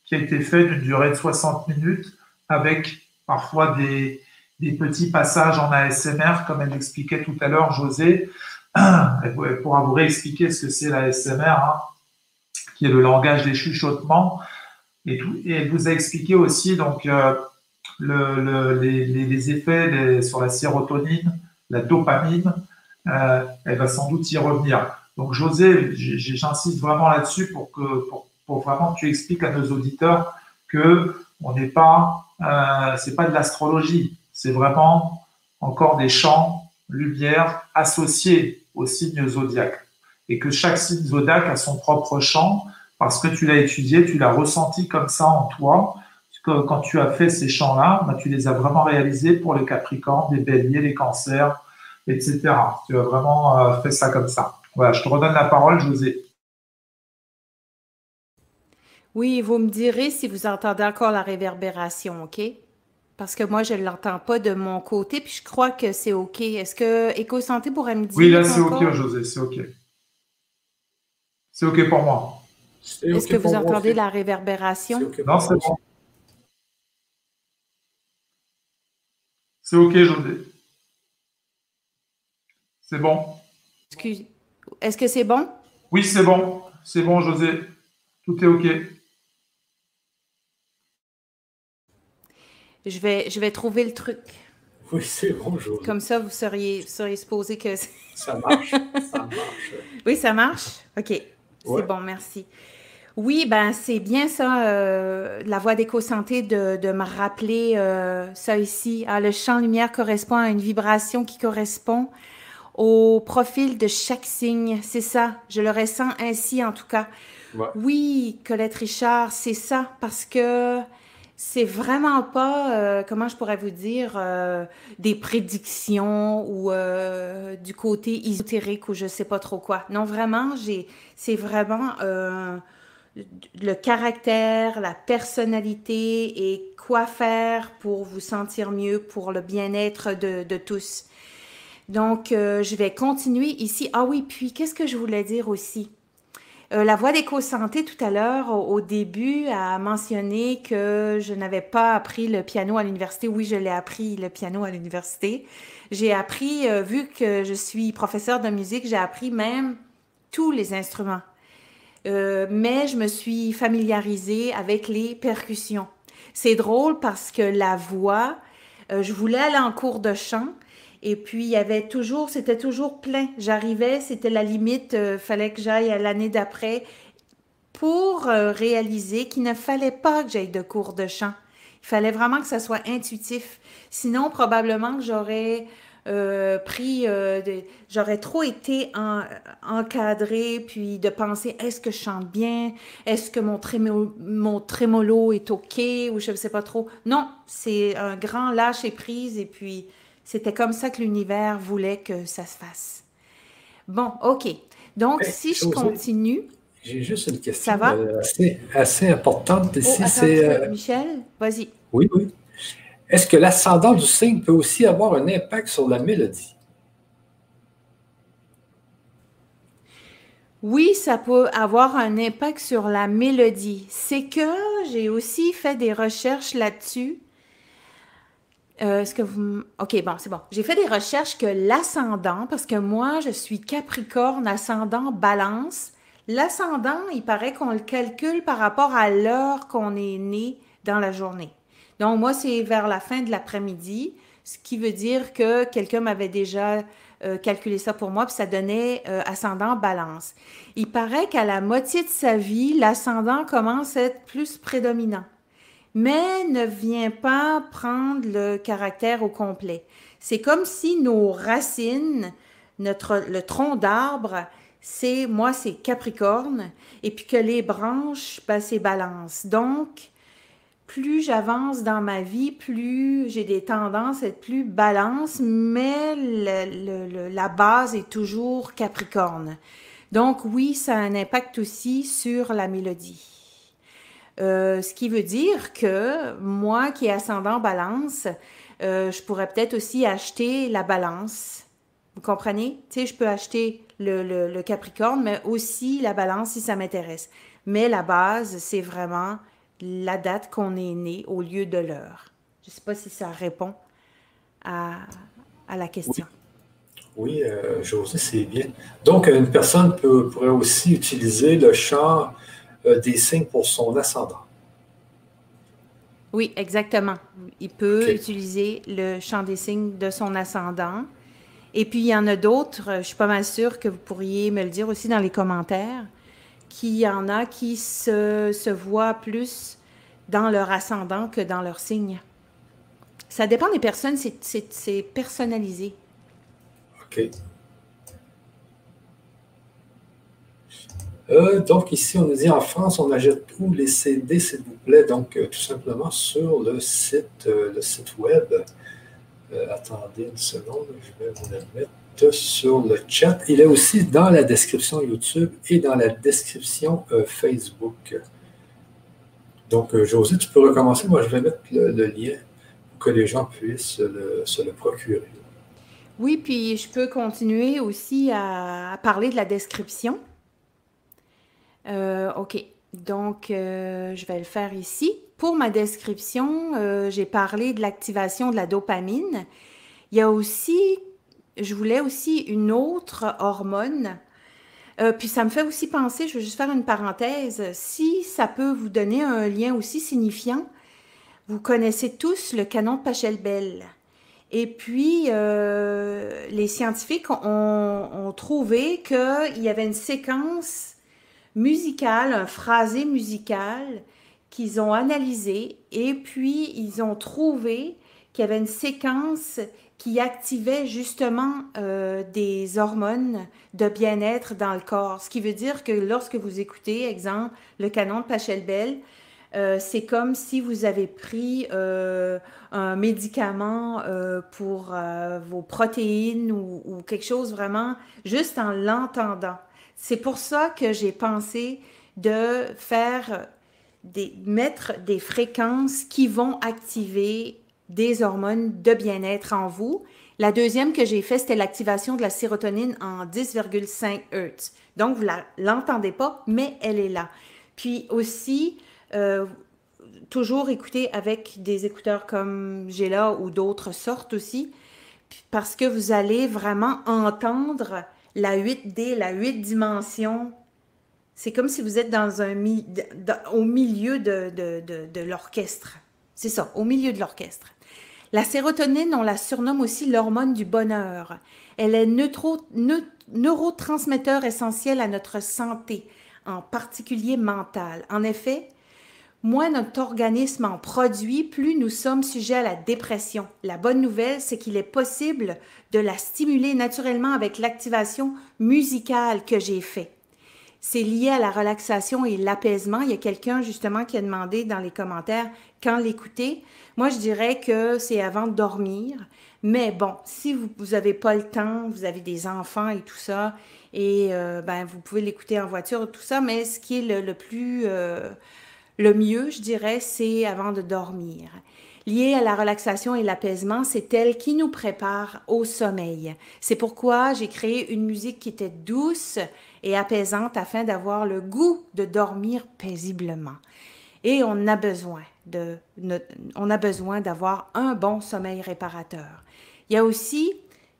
B: qui a été fait d'une durée de 60 minutes avec parfois des, petits passages en ASMR, comme elle l'expliquait tout à l'heure, José. Elle pourra vous réexpliquer ce que c'est l'ASMR, hein, qui est le langage des chuchotements. Et, tout, et elle vous a expliqué aussi donc, euh, les, effets sur la sérotonine, la dopamine. Euh, elle va sans doute y revenir. Donc, José, j'insiste vraiment là-dessus pour que, pour, vraiment que tu expliques à nos auditeurs que on n'est pas, euh, c'est pas de l'astrologie, c'est vraiment encore des champs lumière associés au signe zodiaque et que chaque signe zodiaque a son propre champ parce que tu l'as étudié, tu l'as ressenti comme ça en toi. Quand tu as fait ces champs-là, bah, tu les as vraiment réalisés pour les Capricornes, les Béliers, les Cancers, etc. Tu as vraiment euh, fait ça comme ça. Voilà, je te redonne la parole, José.
C: Oui, vous me direz si vous entendez encore la réverbération, OK? Parce que moi, je ne l'entends pas de mon côté, puis je crois que c'est OK. Est-ce que EcoSanté pourrait me dire?
B: Oui, là, c'est OK, José, c'est OK. C'est OK pour moi.
C: Est-ce que vous entendez la réverbération?
B: non, c'est bon. C'est OK, José. C'est bon.
C: Excuse. Est-ce que c'est bon?
B: Oui, c'est bon. C'est bon, José. Tout est OK.
C: Je vais, je vais trouver le truc.
A: Oui, c'est bon.
C: Comme ça, vous seriez, seriez supposé que.
A: ça marche. Ça marche.
C: Oui, ça marche? OK. C'est bon, merci. Oui, ben c'est bien ça, euh, la voix d'éco-santé, de, de, me rappeler euh, ça ici. Ah, le champ lumière correspond à une vibration qui correspond au profil de chaque signe. C'est ça, je le ressens ainsi en tout cas. Oui, Colette Richard, c'est ça, parce que c'est vraiment pas, euh, comment je pourrais vous dire, euh, des prédictions ou euh, du côté ésotérique ou je sais pas trop quoi. Non, vraiment, j'ai, c'est vraiment le caractère, la personnalité et quoi faire pour vous sentir mieux, pour le bien-être de, de tous. Donc, euh, je vais continuer ici. Ah oui, puis qu'est-ce que je voulais dire aussi? Euh, la voix d'éco-santé tout à l'heure, au, début, a mentionné que je n'avais pas appris le piano à l'université. Oui, je l'ai appris le piano à l'université. J'ai appris, euh, vu que je suis professeur de musique, j'ai appris même tous les instruments. mais je me suis familiarisée avec les percussions. C'est drôle parce que la voix, je voulais aller en cours de chant, et puis, il y avait toujours, c'était toujours plein. J'arrivais, c'était la limite, euh, fallait que j'aille à l'année d'après pour euh, réaliser qu'il ne fallait pas que j'aille de cours de chant. Il fallait vraiment que ça soit intuitif. Sinon, probablement que j'aurais euh, pris, j'aurais trop été en, encadré, puis de penser est-ce que je chante bien, est-ce que mon, trémolo, mon trémolo est OK, ou je ne sais pas trop. Non, c'est un grand lâcher prise, et puis c'était comme ça que l'univers voulait que ça se fasse. Bon, OK. Donc, si je continue.
A: J'ai juste une question ça va? Euh, assez, importante ici.
C: Oh, c'est, euh, Michel, vas-y.
A: Oui, oui. Est-ce que l'ascendant du signe peut aussi avoir un impact sur la mélodie?
C: Oui, ça peut avoir un impact sur la mélodie. C'est que j'ai aussi fait des recherches là-dessus euh, est-ce que vous. OK, bon, c'est bon. J'ai fait des recherches que l'ascendant, parce que moi, je suis Capricorne, ascendant, balance. L'ascendant, il paraît qu'on le calcule par rapport à l'heure qu'on est né dans la journée. Donc, moi, c'est vers la fin de l'après-midi, ce qui veut dire que quelqu'un m'avait déjà euh, calculé ça pour moi, puis ça donnait euh, ascendant balance. Il paraît qu'à la moitié de sa vie, l'ascendant commence à être plus prédominant mais ne vient pas prendre le caractère au complet. C'est comme si nos racines, notre, le tronc d'arbre, c'est, moi, c'est Capricorne, et puis que les branches, ben, c'est Balance. Donc, plus j'avance dans ma vie, plus j'ai des tendances à être plus balance, mais la base est toujours Capricorne. Donc oui, ça a un impact aussi sur la mélodie. Euh, ce qui veut dire que moi qui ai ascendant balance, euh, je pourrais peut-être aussi acheter la balance. Vous comprenez? Tu sais, je peux acheter le, Capricorne, mais aussi la balance si ça m'intéresse. Mais la base, c'est vraiment la date qu'on est né au lieu de l'heure. Je ne sais pas si ça répond à, la question.
A: Oui, euh, José, c'est bien. Donc, une personne pourrait aussi utiliser le euh, des signes pour son ascendant.
C: Oui, exactement. Il peut utiliser le champ des signes de son ascendant. Et puis, il y en a d'autres, je suis pas mal sûre que vous pourriez me le dire aussi dans les commentaires, qu'il y en a qui se, se voient plus dans leur ascendant que dans leur signe. Ça dépend des personnes, c'est personnalisé.
A: OK. Euh, donc ici, on nous dit en France, on achète tous les CD, s'il vous plaît. Donc euh, tout simplement sur le site, euh, le site web. attendez une seconde, je vais vous le mettre sur le chat. Il est aussi dans la description YouTube et dans la description Facebook. Donc, José, tu peux recommencer. Moi, je vais mettre le, lien pour que les gens puissent se le procurer.
C: Oui, puis je peux continuer aussi à parler de la description. Euh, OK. Donc, euh, je vais le faire ici. Pour ma description, euh, j'ai parlé de l'activation de la dopamine. Il y a aussi, je voulais aussi une autre hormone. puis ça me fait aussi penser, je vais juste faire une parenthèse, si ça peut vous donner un lien aussi signifiant, vous connaissez tous le canon de Pachelbel. Et puis, les scientifiques ont, ont trouvé qu'il y avait une séquence musical, un phrasé musical qu'ils ont analysé et puis ils ont trouvé qu'il y avait une séquence qui activait justement euh, des hormones de bien-être dans le corps. Ce qui veut dire que lorsque vous écoutez, exemple, le canon de Pachelbel, euh, c'est comme si vous avez pris euh, un médicament pour vos protéines ou, quelque chose vraiment juste en l'entendant. C'est pour ça que j'ai pensé de faire des, mettre des fréquences qui vont activer des hormones de bien-être en vous. La deuxième que j'ai faite, c'était l'activation de la sérotonine en 10,5 Hz. Donc, vous ne l'entendez pas, mais elle est là. Puis aussi, euh, toujours écouter avec des écouteurs comme j'ai là ou d'autres sortes aussi, parce que vous allez vraiment entendre la 8D, la 8 dimensions. C'est comme si vous êtes dans un au milieu de, de l'orchestre. C'est ça, au milieu de l'orchestre. La sérotonine, on la surnomme aussi l'hormone du bonheur. Elle est neurotransmetteur essentiel à notre santé, en particulier mentale. En effet, moins notre organisme en produit, plus nous sommes sujets à la dépression. La bonne nouvelle, c'est qu'il est possible de la stimuler naturellement avec l'activation musicale que j'ai faite. C'est lié à la relaxation et l'apaisement. Il y a quelqu'un justement qui a demandé dans les commentaires quand l'écouter. Moi, je dirais que c'est avant de dormir. Mais bon, si vous n'avez pas le temps, vous avez des enfants et tout ça, et euh, ben, vous pouvez l'écouter en voiture, tout ça, mais ce qui est le, plus, euh, le mieux, je dirais, c'est avant de dormir. Lié à la relaxation et l'apaisement, c'est elle qui nous prépare au sommeil. C'est pourquoi j'ai créé une musique qui était douce et apaisante afin d'avoir le goût de dormir paisiblement. Et on a besoin de, on a besoin d'avoir un bon sommeil réparateur. Il y a aussi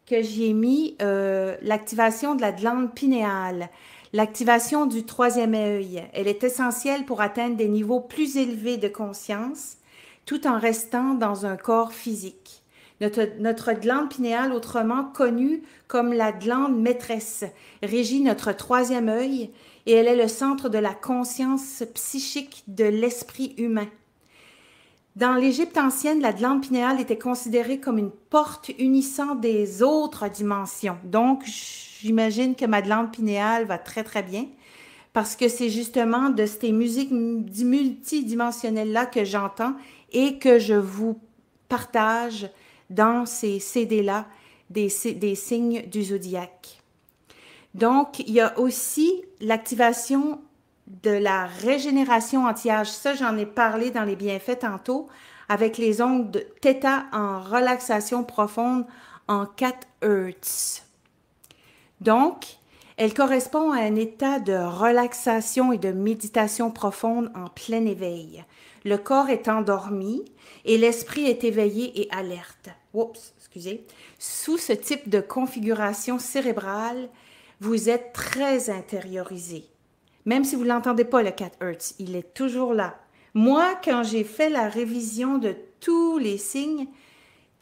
C: que j'ai mis euh, l'activation de la glande pinéale, l'activation du troisième œil. Elle est essentielle pour atteindre des niveaux plus élevés de conscience tout en restant dans un corps physique. Notre, glande pinéale, autrement connue comme la glande maîtresse, régit notre troisième œil et elle est le centre de la conscience psychique de l'esprit humain. Dans l'Égypte ancienne, la glande pinéale était considérée comme une porte unissant des autres dimensions. Donc, j'imagine que ma glande pinéale va très, très bien parce que c'est justement de ces musiques multidimensionnelles-là que j'entends et que je vous partage dans ces CD-là des, des signes du zodiaque. Donc, il y a aussi l'activation de la régénération anti-âge. Ça, j'en ai parlé dans les bienfaits tantôt, avec les de Theta en relaxation profonde en 4 Hertz. Donc, elle correspond à un état de relaxation et de méditation profonde en plein éveil. Le corps est endormi et l'esprit est éveillé et alerte. Oups, excusez. Sous ce type de configuration cérébrale, vous êtes très intériorisé. Même si vous ne l'entendez pas, le 4 Hertz, il est toujours là. Moi, quand j'ai fait la révision de tous les signes,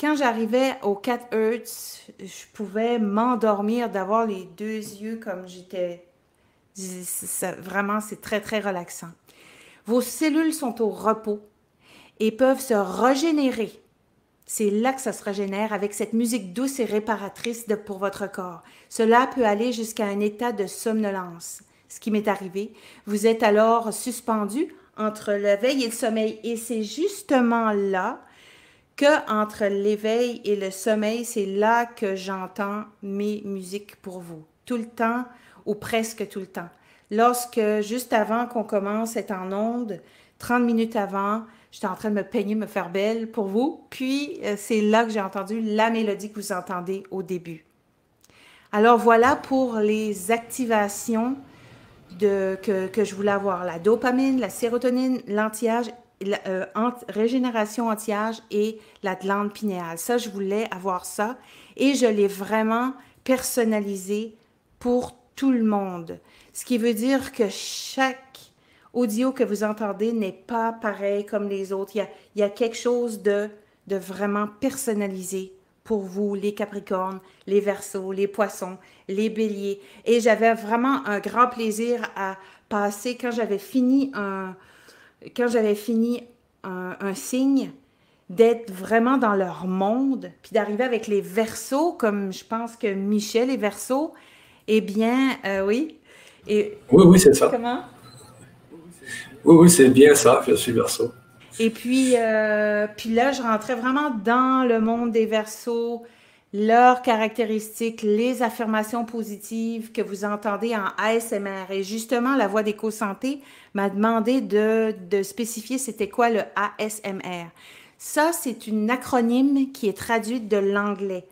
C: quand j'arrivais au 4 Hertz, je pouvais m'endormir, d'avoir les deux yeux comme j'étais. Vraiment, c'est très, très relaxant. Vos cellules sont au repos et peuvent se régénérer. C'est là que ça se régénère avec cette musique douce et réparatrice pour votre corps. Cela peut aller jusqu'à un état de somnolence ce qui m'est arrivé. Vous êtes alors suspendu entre l'éveil et le sommeil. Et c'est justement là que entre l'éveil et le sommeil, c'est là que j'entends mes musiques pour vous. Tout le temps ou presque tout le temps. Lorsque, juste avant qu'on commence être en onde, 30 minutes avant, j'étais en train de me peigner, me faire belle pour vous. Puis, euh, c'est là que j'ai entendu la mélodie que vous entendez au début. Alors voilà pour les activations que, je voulais avoir la dopamine, la sérotonine, l'anti-âge, euh, régénération anti-âge et la glande pinéale. Ça, je voulais avoir ça et je l'ai vraiment personnalisé pour tout le monde. Ce qui veut dire que chaque audio que vous entendez n'est pas pareil comme les autres. Il y a, quelque chose de, de vraiment personnalisé pour vous, les Capricornes, les Verseaux, les Poissons, les Béliers. Et j'avais vraiment un grand plaisir à passer quand j'avais fini un, quand j'avais fini un, signe, d'être vraiment dans leur monde, puis d'arriver avec les Verseaux, comme je pense que Michel est Verseau. Eh bien, euh, oui.
A: Et, oui, oui, c'est ça.
C: Comment?
A: Oui, oui, c'est bien ça, je suis Verseau.
C: Et puis, euh, puis là, je rentrais vraiment dans le monde des versos, leurs caractéristiques, les affirmations positives que vous entendez en ASMR. Et justement, la voix d'éco-santé m'a demandé de, de spécifier c'était quoi le ASMR. Ça, c'est une acronyme qui est traduite de l'anglais.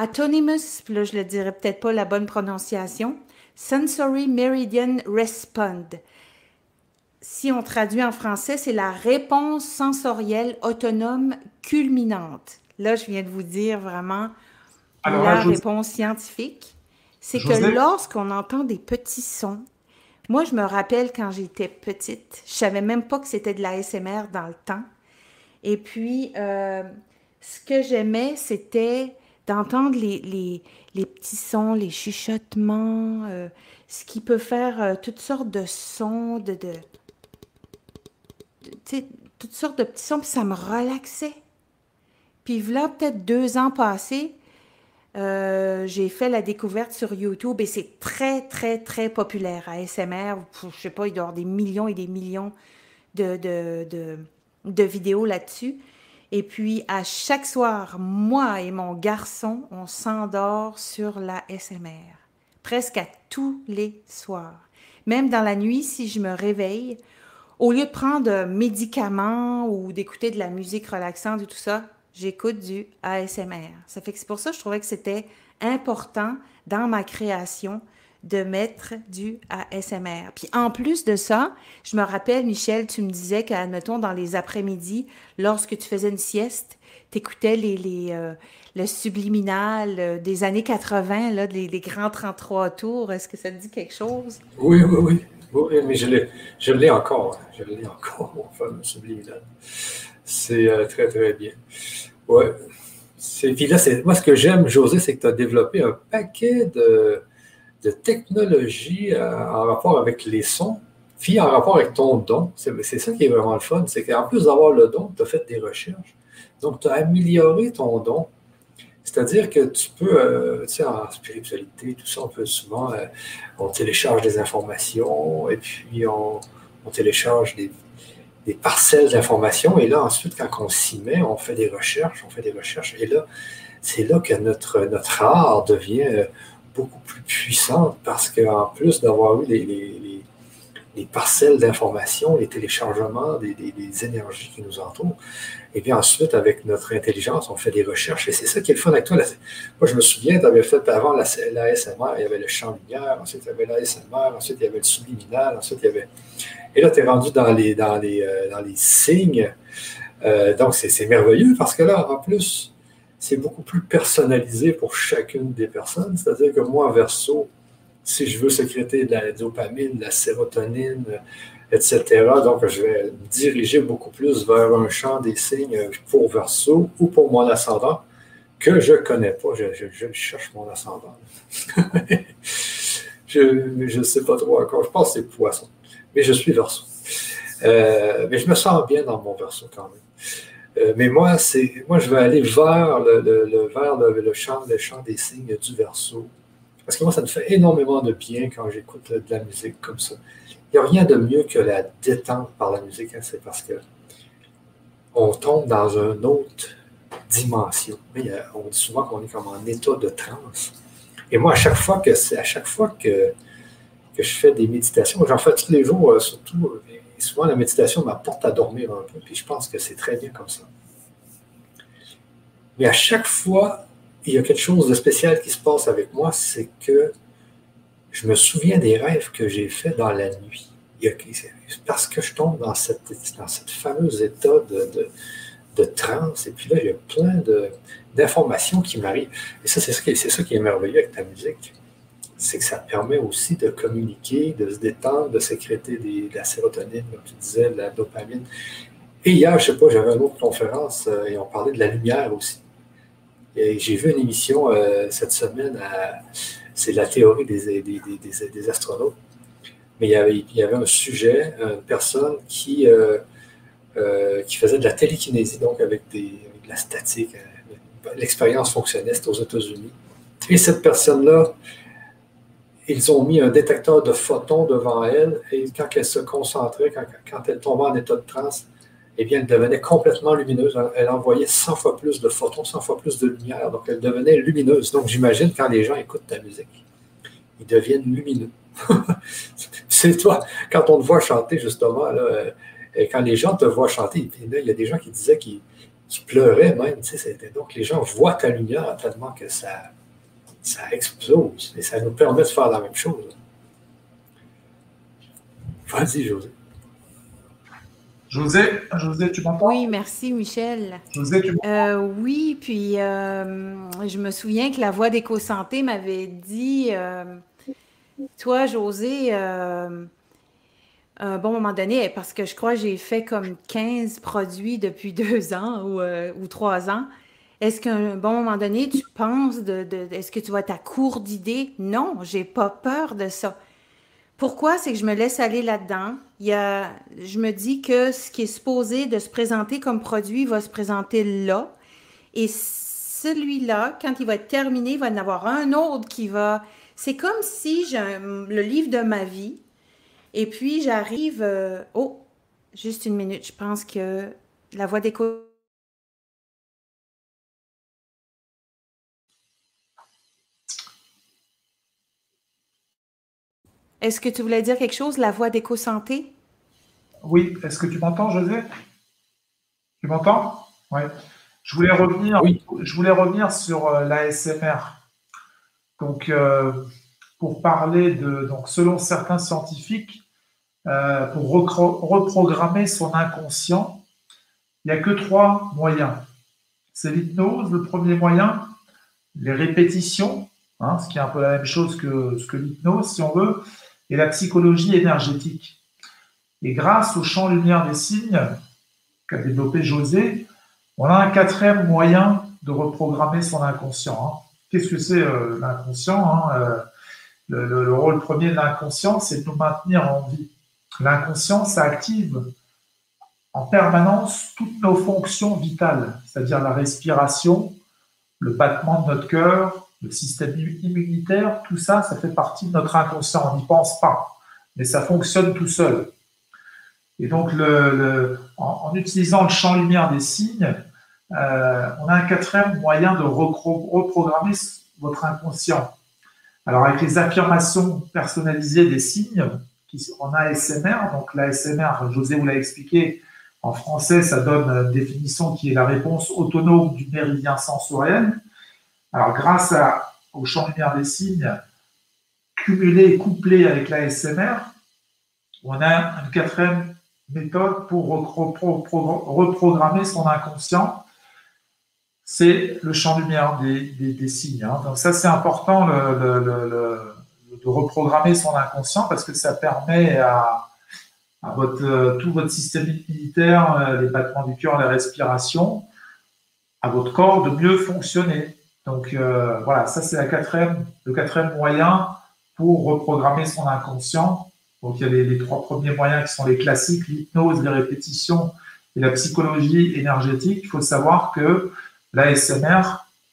C: Autonomous, là, je le dirais peut-être pas la bonne prononciation, Sensory Meridian Respond. Si on traduit en français, c'est la réponse sensorielle autonome culminante. Là, je viens de vous dire vraiment la réponse scientifique. C'est que lorsqu'on entend des petits sons, moi, je me rappelle quand j'étais petite, je savais même pas que c'était de la SMR dans le temps. Et puis, euh, ce que j'aimais, c'était d'entendre les, les, petits sons, les chuchotements, euh, ce qui peut faire euh, toutes sortes de sons, de, de, toutes sortes de petits sons, puis ça me relaxait. Puis là, peut-être deux ans passés, euh, j'ai fait la découverte sur YouTube et c'est très, très, très populaire. ASMR, je sais pas, il doit y avoir des millions et des millions de, de, de, de vidéos là-dessus. Et puis, à chaque soir, moi et mon garçon, on s'endort sur la SMR. Presque à tous les soirs. Même dans la nuit, si je me réveille, au lieu de prendre un médicament ou d'écouter de la musique relaxante et tout ça, j'écoute du ASMR. Ça fait que c'est pour ça que je trouvais que c'était important dans ma création de mettre du ASMR. Puis en plus de ça, je me rappelle, Michel, tu me disais qu'admettons, dans les après-midi, lorsque tu faisais une sieste, tu écoutais les, euh, le subliminal euh, des années 80, là, les, grands 33 tours. Est-ce que ça te dit quelque chose?
A: Oui, oui, oui. oui mais je l'ai encore. Je l'ai encore, mon fameux subliminal. C'est euh, très, très bien. Ouais. Puis là, moi, ce que j'aime, José, c'est que tu as développé un paquet de de technologie euh, en rapport avec les sons, puis en rapport avec ton don. C'est ça qui est vraiment le fun, c'est qu'en plus d'avoir le don, tu as fait des recherches. Donc, tu as amélioré ton don. C'est-à-dire que tu peux, euh, tu sais, en spiritualité, tout ça, on peut souvent, on télécharge des informations et puis on, télécharge des, parcelles d'informations. Et là, ensuite, quand on s'y met, on fait des recherches, on fait des recherches. Et là, c'est là que notre, notre art devient beaucoup plus puissante parce qu'en plus d'avoir eu les, parcelles d'informations, les téléchargements des, énergies qui nous entourent, et bien ensuite, avec notre intelligence, on fait des recherches. Et c'est ça qui est le fun avec toi. Moi, je me souviens, tu avais fait avant la, SMR, il y avait le champ lumière, ensuite il y avait la SMR, ensuite il y avait le subliminal, ensuite il y avait. Et là, tu es rendu dans les, dans les, euh, dans les signes. Euh, donc, c'est merveilleux parce que là, en plus, c'est beaucoup plus personnalisé pour chacune des personnes. C'est-à-dire que moi, verso, si je veux sécréter de la dopamine, de la sérotonine, etc., donc je vais me diriger beaucoup plus vers un champ des signes pour verso ou pour mon ascendant que je ne connais pas. Je, cherche mon ascendant. je ne sais pas trop encore. Je pense que c'est poisson. Mais je suis verso. Euh, mais je me sens bien dans mon verso quand même. Euh, mais moi, c'est, moi, je vais aller vers le, le, le, champ, le champ des signes du verso. Parce que moi, ça me fait énormément de bien quand j'écoute de la musique comme ça. Il n'y a rien de mieux que la détente par la musique. Hein, c'est parce que on tombe dans une autre dimension. Euh, on dit souvent qu'on est comme en état de transe. Et moi, à chaque fois que à chaque fois que, que je fais des méditations, j'en fais tous les jours, euh, surtout souvent, la méditation m'apporte à dormir un peu, puis je pense que c'est très bien comme ça. Mais à chaque fois, il y a quelque chose de spécial qui se passe avec moi, c'est que je me souviens des rêves que j'ai faits dans la nuit. parce que je tombe dans cette, dans cette fameuse état de, de, transe, et puis là, il y a plein d'informations qui m'arrivent. Et ça, c'est ça qui est merveilleux avec ta musique c'est que ça permet aussi de communiquer, de se détendre, de sécréter de la sérotonine, comme tu disais, de la dopamine. Et hier, je sais pas, j'avais une autre conférence euh, et on parlait de la lumière aussi. j'ai vu une émission euh, cette semaine, c'est la théorie des, des, astronautes. Mais il y, avait, il y avait un sujet, une personne qui, euh, qui faisait de la télékinésie, donc avec, de la statique. L'expérience fonctionnait, aux États-Unis. Et cette personne-là, ils ont mis un détecteur de photons devant elle et quand elle se concentrait, quand, elle tombait en état de transe, eh bien, elle devenait complètement lumineuse. Elle envoyait 100 fois plus de photons, 100 fois plus de lumière. Donc, elle devenait lumineuse. Donc, j'imagine quand les gens écoutent ta musique, ils deviennent lumineux. c'est toi, quand on te voit chanter, justement, là, euh, et quand les gens te voient chanter, il y a des gens qui disaient qu'ils tu pleurais même. Donc, les gens voient ta lumière tellement que ça, ça explose. Et ça nous permet de faire la même chose. Vas-y, José.
B: José, José, tu m'entends?
C: Oui, merci, Michel.
B: José, tu m'entends?
C: Euh, oui, puis euh, je me souviens que la voix d'éco-santé m'avait dit euh, Toi, José, à un bon moment donné, parce que je crois que j'ai fait comme 15 produits depuis deux ans ou, ou trois ans. Est-ce qu'à un bon moment donné, tu penses de, est-ce que tu vas être à court d'idées? Non, j'ai pas peur de ça. Pourquoi? C'est que je me laisse aller là-dedans. Y a, je me dis que ce qui est supposé de se présenter comme produit va se présenter là. Et celui-là, quand il va être terminé, il va en avoir un autre qui va. C'est comme si j'ai le livre de ma vie. Et puis j'arrive. Euh, oh, juste une minute. Je pense que la voix d'écho Est-ce que tu voulais dire quelque chose, la voix d'éco-santé?
B: Oui. Est-ce que tu m'entends, José? Tu m'entends? Oui. Je voulais revenir, je voulais revenir sur euh, l'ASMR. Donc, euh, pour parler de, donc, selon certains scientifiques, euh, pour reprogrammer son inconscient, il n'y a que trois moyens. C'est l'hypnose, le premier moyen, les répétitions, hein, ce qui est un peu la même chose que, que l'hypnose, si on veut, et la psychologie énergétique. Et grâce au champ lumière des signes qu'a développé José, on a un quatrième moyen de reprogrammer son inconscient. Hein. Qu'est-ce que c'est euh, l'inconscient hein, euh, le, rôle premier de l'inconscient, c'est de nous maintenir en vie. L'inconscient, ça active en permanence toutes nos fonctions vitales, c'est-à-dire la respiration, le battement de notre cœur, le système immunitaire, tout ça, ça fait partie de notre inconscient. On n'y pense pas, mais ça fonctionne tout seul. Et donc, en, utilisant le champ lumière des signes, euh, on a un quatrième moyen de reprogrammer votre inconscient. Alors, avec les affirmations personnalisées des signes, qui, en ASMR, donc l'ASMR, José vous l'a expliqué, en français, ça donne une définition qui est la réponse autonome du méridien sensoriel. Alors, grâce au champ lumière des signes, cumulé et couplé avec l'ASMR, on a une quatrième méthode pour reprogrammer son inconscient. C'est le champ lumière des, signes. Hein. Donc ça, c'est important de reprogrammer son inconscient parce que ça permet à, votre, tout votre système immunitaire, euh, les battements du cœur, la respiration, à votre corps de mieux fonctionner. Donc euh, voilà, ça c'est la quatrième, le quatrième moyen pour reprogrammer son inconscient. Donc il y a les, trois premiers moyens qui sont les classiques, l'hypnose, les répétitions et la psychologie énergétique. Il faut savoir que l'ASMR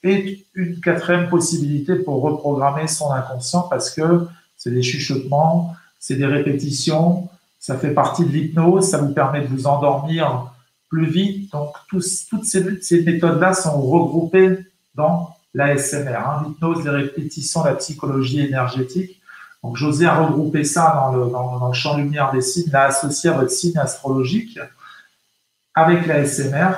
B: est une quatrième possibilité pour reprogrammer son inconscient parce que c'est des chuchotements, c'est des répétitions, ça fait partie de l'hypnose, ça vous permet de vous endormir plus vite. Donc toutes ces, ces méthodes-là sont regroupées dans l'ASMR, hein, l'hypnose, les répétitions, la psychologie énergétique. Donc, José a regroupé ça dans le, dans, le champ lumière des signes, l'a associé à votre signe astrologique avec l'ASMR.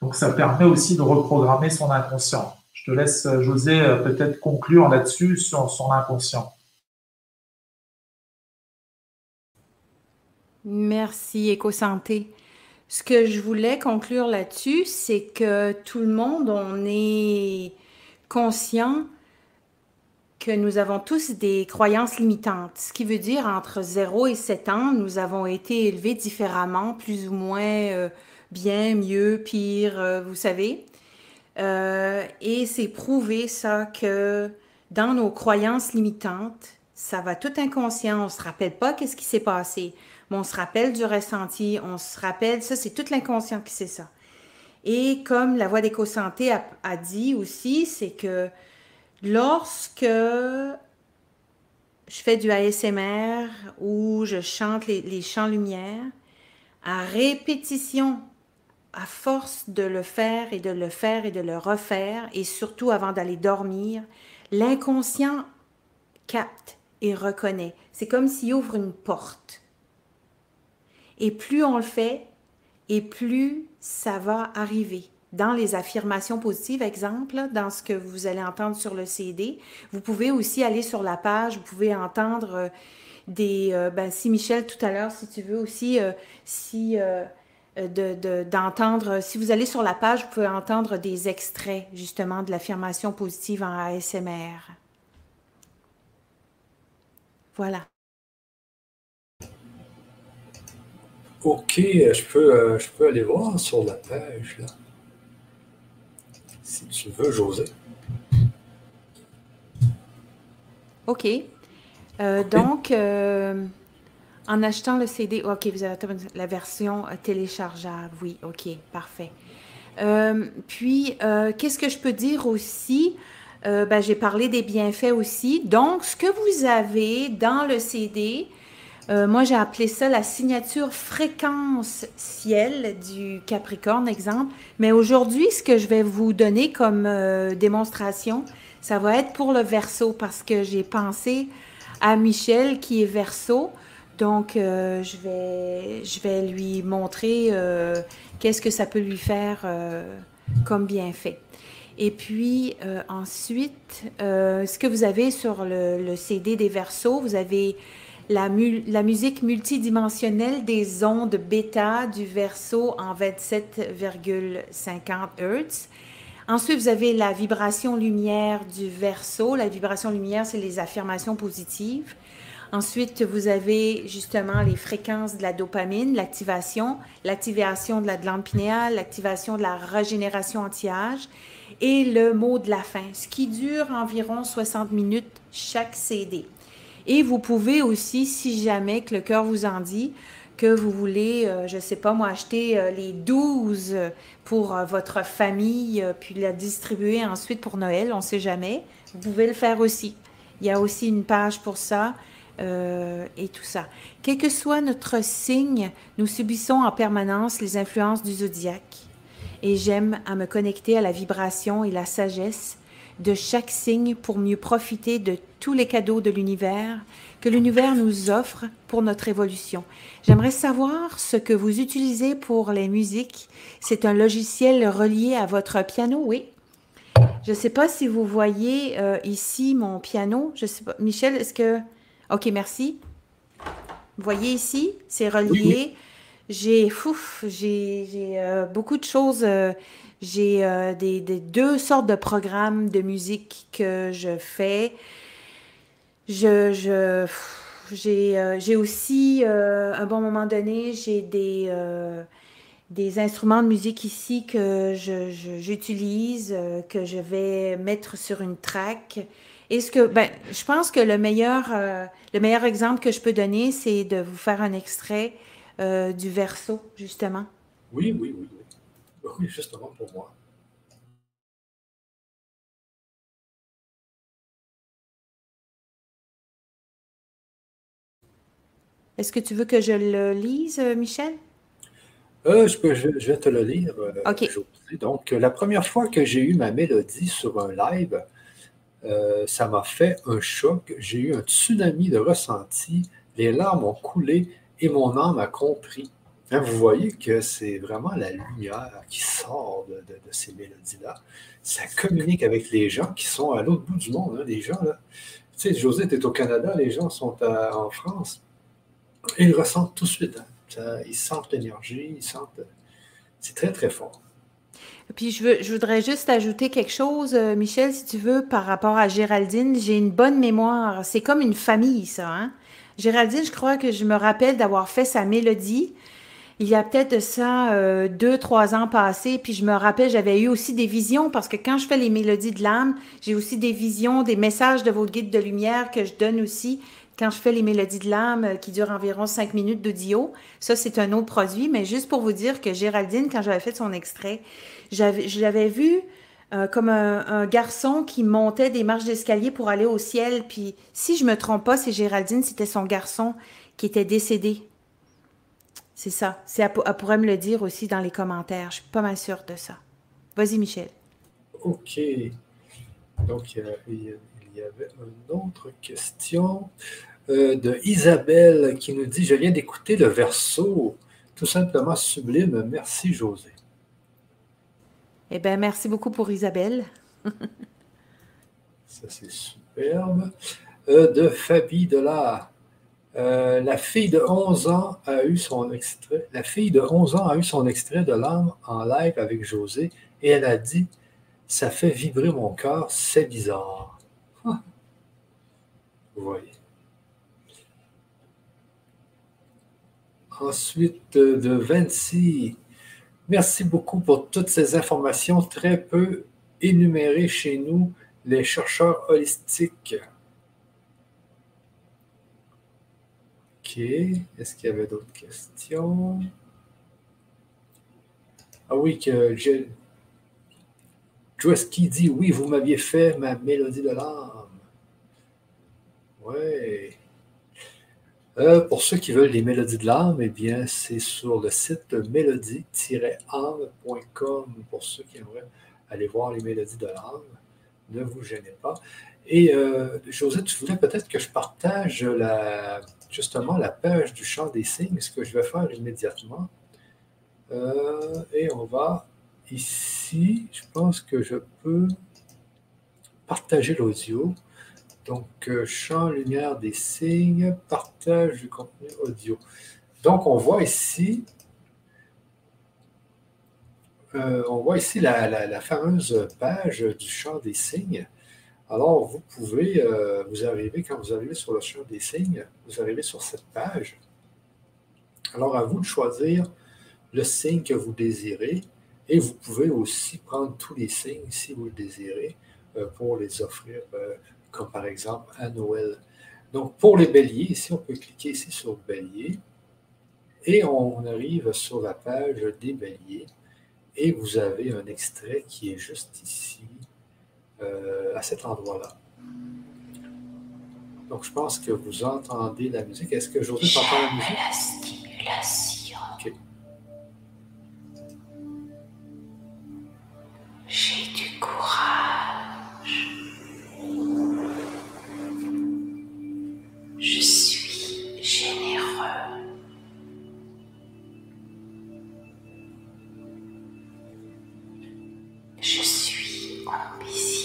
B: Donc, ça permet aussi de reprogrammer son inconscient. Je te laisse, José, peut-être conclure là-dessus sur son inconscient.
C: Merci, Éco-Santé. Ce que je voulais conclure là-dessus, c'est que tout le monde, on est conscient que nous avons tous des croyances limitantes, ce qui veut dire entre 0 et 7 ans, nous avons été élevés différemment, plus ou moins euh, bien, mieux, pire, euh, vous savez. Euh, et c'est prouvé ça que dans nos croyances limitantes, ça va tout inconscient, on se rappelle pas qu'est-ce qui s'est passé mais on se rappelle du ressenti, on se rappelle, ça c'est tout l'inconscient qui sait ça. Et comme la voix d'éco-santé a, dit aussi, c'est que lorsque je fais du ASMR ou je chante les, les chants lumière, à répétition, à force de le faire et de le faire et de le refaire, et surtout avant d'aller dormir, l'inconscient capte et reconnaît. C'est comme s'il ouvre une porte. Et plus on le fait, et plus ça va arriver. Dans les affirmations positives, exemple, dans ce que vous allez entendre sur le CD, vous pouvez aussi aller sur la page, vous pouvez entendre euh, des... Euh, ben, si Michel, tout à l'heure, si tu veux aussi, euh, si... d'entendre, si vous allez sur la page, vous pouvez entendre des extraits justement de l'affirmation positive en ASMR. Voilà.
A: OK, je peux, je peux aller voir sur la page là si tu veux, José.
C: OK. Euh, donc, euh, en achetant le CD, OK, vous avez la version téléchargeable. Oui, OK, parfait. Euh, puis, qu'est-ce que je peux dire aussi? Ben, J'ai parlé des bienfaits aussi. Donc, ce que vous avez dans le CD, euh, moi, j'ai appelé ça la signature fréquence ciel du Capricorne, exemple. Mais aujourd'hui, ce que je vais vous donner comme euh, démonstration, ça va être pour le verso parce que j'ai pensé à Michel qui est verso. Donc, euh, je, vais, je vais lui montrer qu'est-ce que ça peut lui faire comme bienfait. Et puis ensuite, ce que vous avez sur le, le CD des versos, vous avez la, musique multidimensionnelle des ondes bêta du verso en 27,50 Hz. Ensuite, vous avez la vibration lumière du verso. La vibration lumière, c'est les affirmations positives. Ensuite, vous avez justement les fréquences de la dopamine, l'activation, l'activation de la glande pinéale, l'activation de la régénération anti-âge et le mot de la fin, ce qui dure environ 60 minutes chaque CD. Et vous pouvez aussi, si jamais que le cœur vous en dit, que vous voulez, euh, je ne sais pas moi, acheter euh, les 12 pour euh, votre famille, puis la distribuer ensuite pour Noël, on ne sait jamais, vous pouvez le faire aussi. Il y a aussi une page pour ça et tout ça. Quel que soit notre signe, nous subissons en permanence les influences du zodiaque. Et j'aime à me connecter à la vibration et la sagesse de chaque signe pour mieux profiter de tous les cadeaux de l'univers que l'univers nous offre pour notre évolution. J'aimerais savoir ce que vous utilisez pour les musiques. C'est un logiciel relié à votre piano, oui. Je ne sais pas si vous voyez euh, ici mon piano. Je sais pas. Michel, est-ce que... OK, merci. Vous voyez ici, c'est relié. J'ai, j'ai, euh, beaucoup de choses. Euh, j'ai des, deux sortes de programmes de musique que je fais. Je, je j'ai, euh, j'ai aussi, euh, à un bon moment donné, j'ai des, euh, des instruments de musique ici que je, j'utilise, que je vais mettre sur une track. est ce que, ben, je pense que le meilleur, le meilleur exemple que je peux donner, c'est de vous faire un extrait du verso, justement.
A: Oui, oui, oui, oui. Justement pour moi.
C: Est-ce que tu veux que je le lise, euh, Michel?
A: Euh, je, peux, je, vais te le lire.
C: Euh, OK.
A: Donc, la première fois que j'ai eu ma mélodie sur un live, ça m'a fait un choc. J'ai eu un tsunami de ressenti. Les larmes ont coulé et mon âme a compris. Vous voyez que c'est vraiment la lumière qui sort de, ces mélodies-là. Ça communique avec les gens qui sont à l'autre bout du monde. Hein, les gens, là. Tu sais, José, tu au Canada, les gens sont en France ils ressentent tout de suite. Hein. ils sentent l'énergie, ils sentent. C'est très, très fort.
C: Puis je, veux, je voudrais juste ajouter quelque chose, euh, Michel, si tu veux, par rapport à Géraldine. J'ai une bonne mémoire. C'est comme une famille, ça. Hein? Géraldine, je crois que je me rappelle d'avoir fait sa mélodie. Il y a peut-être de ça euh, deux, trois ans passés. Puis je me rappelle, j'avais eu aussi des visions parce que quand je fais les mélodies de l'âme, j'ai aussi des visions, des messages de vos guides de lumière que je donne aussi quand je fais les mélodies de l'âme euh, qui durent environ cinq minutes d'audio, ça c'est un autre produit, mais juste pour vous dire que Géraldine, quand j'avais fait son extrait, je l'avais vu euh, comme un, garçon qui montait des marches d'escalier pour aller au ciel. Puis si je me trompe pas, c'est Géraldine, c'était son garçon qui était décédé. C'est ça. C'est, elle, pourrait me le dire aussi dans les commentaires. Je suis pas mal sûre de ça. Vas-y, Michel.
A: OK. Donc, il y avait une autre question. Euh, de Isabelle qui nous dit Je viens d'écouter le verso tout simplement sublime. Merci, José.
C: Eh bien, merci beaucoup pour Isabelle.
A: Ça, c'est superbe. Euh, de Fabi de euh, la fille de 11 ans a eu son extrait. De 11 ans a eu son extrait de l'âme en live avec José et elle a dit Ça fait vibrer mon cœur, c'est bizarre. Vous voyez. Ensuite, de 26. Merci beaucoup pour toutes ces informations très peu énumérées chez nous, les chercheurs holistiques. Est-ce qu'il y avait d'autres questions? Ah oui, que je... qui dit oui, vous m'aviez fait ma mélodie de l'âme? Oui. Euh, pour ceux qui veulent les mélodies de l'âme, eh bien, c'est sur le site mélodie-âme.com pour ceux qui aimeraient aller voir les mélodies de l'âme. Ne vous gênez pas. Et euh, José, tu voulais peut-être que je partage la, justement la page du chant des signes, ce que je vais faire immédiatement. Euh, et on va ici, je pense que je peux partager l'audio. Donc, euh, champ lumière des signes, partage du contenu audio. Donc, on voit ici, euh, on voit ici la, fameuse page du champ des signes. Alors, vous pouvez, euh, vous arrivez, quand vous arrivez sur le champ des signes, vous arrivez sur cette page. Alors, à vous de choisir le signe que vous désirez et vous pouvez aussi prendre tous les signes si vous le désirez pour les offrir comme par exemple à Noël. Donc, pour les béliers, ici, on peut cliquer ici sur bélier et on arrive sur la page des béliers et vous avez un extrait qui est juste ici, euh, à cet endroit-là. Donc, je pense que vous entendez la musique. Est-ce que José entend la musique?
D: La stimulation. J'ai du courage. Je suis généreux. Je suis ambitieux.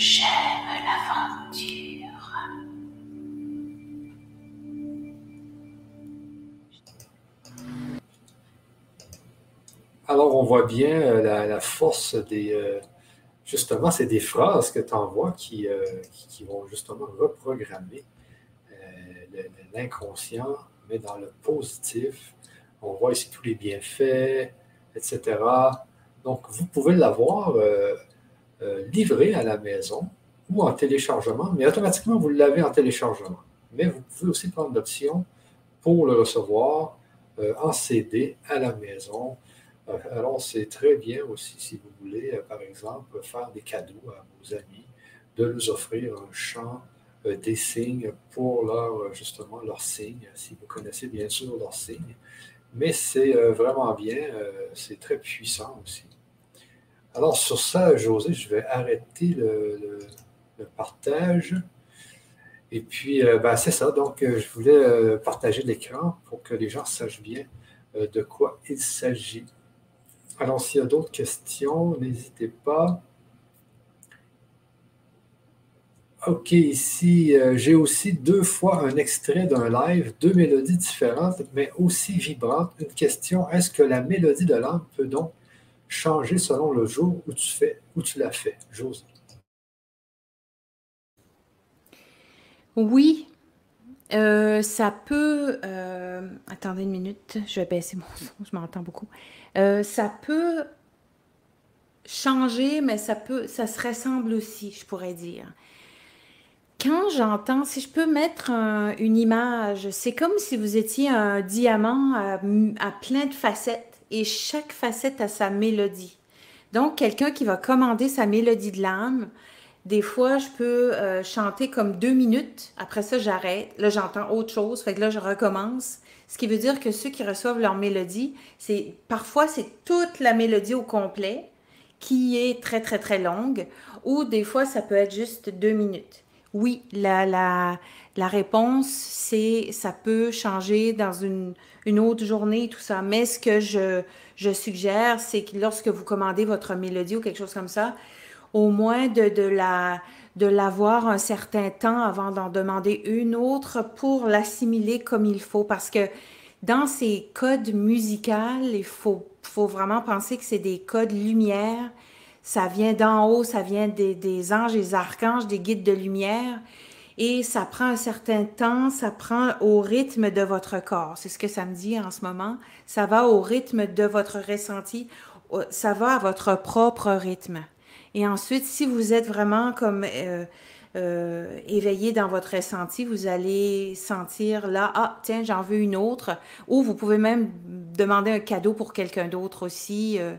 D: J'aime l'aventure.
A: Alors, on voit bien euh, la, force des, euh, justement, c'est des phrases que tu envoies qui, euh, qui, vont justement reprogrammer l'inconscient, mais dans le positif. On voit ici tous les bienfaits, etc. Donc, vous pouvez l'avoir euh, livré à la maison ou en téléchargement, mais automatiquement, vous l'avez en téléchargement. Mais vous pouvez aussi prendre l'option pour le recevoir en CD à la maison alors, c'est très bien aussi, si vous voulez, euh, par exemple, faire des cadeaux à vos amis, de leur offrir un chant euh, des signes pour leur, euh, justement, leurs signes, si vous connaissez bien sûr leurs signes. Mais c'est vraiment bien, c'est très puissant aussi. Alors, sur ça, José, je vais arrêter le, partage. Et puis, ben, c'est ça. Donc, je voulais partager l'écran pour que les gens sachent bien de quoi il s'agit. Alors, s'il y a d'autres questions, n'hésitez pas. OK, ici, euh, j'ai aussi deux fois un extrait d'un live, deux mélodies différentes, mais aussi vibrantes. Une question, est-ce que la mélodie de l'âme peut donc changer selon le jour où tu fais, où tu l'as fait, José?
C: Oui, euh, ça peut. Euh, attendez une minute, je vais baisser mon son, je m'entends beaucoup. Euh, ça peut changer, mais ça peut, ça se ressemble aussi, je pourrais dire. Quand j'entends, si je peux mettre une image, c'est comme si vous étiez un diamant à, à plein de facettes et chaque facette a sa mélodie. Donc, quelqu'un qui va commander sa mélodie de l'âme, des fois, je peux euh, chanter comme deux minutes. Après ça, j'arrête. Là, j'entends autre chose. Fait que là, je recommence. Ce qui veut dire que ceux qui reçoivent leur mélodie, c'est parfois c'est toute la mélodie au complet qui est très très très longue, ou des fois ça peut être juste deux minutes. Oui, la, la, La réponse, c'est ça peut changer dans une, une autre journée, tout ça. Mais ce que je, je suggère, c'est que lorsque vous commandez votre mélodie ou quelque chose comme ça, au moins de, de la de l'avoir un certain temps avant d'en demander une autre pour l'assimiler comme il faut. Parce que dans ces codes musicaux, il faut, faut vraiment penser que c'est des codes lumière. Ça vient d'en haut, ça vient des, des anges, des archanges, des guides de lumière. Et ça prend un certain temps, ça prend au rythme de votre corps. C'est ce que ça me dit en ce moment. Ça va au rythme de votre ressenti. Ça va à votre propre rythme. Et ensuite, si vous êtes vraiment comme euh, euh, éveillé dans votre ressenti, vous allez sentir là, ah, tiens, j'en veux une autre. Ou vous pouvez même demander un cadeau pour quelqu'un d'autre aussi, euh,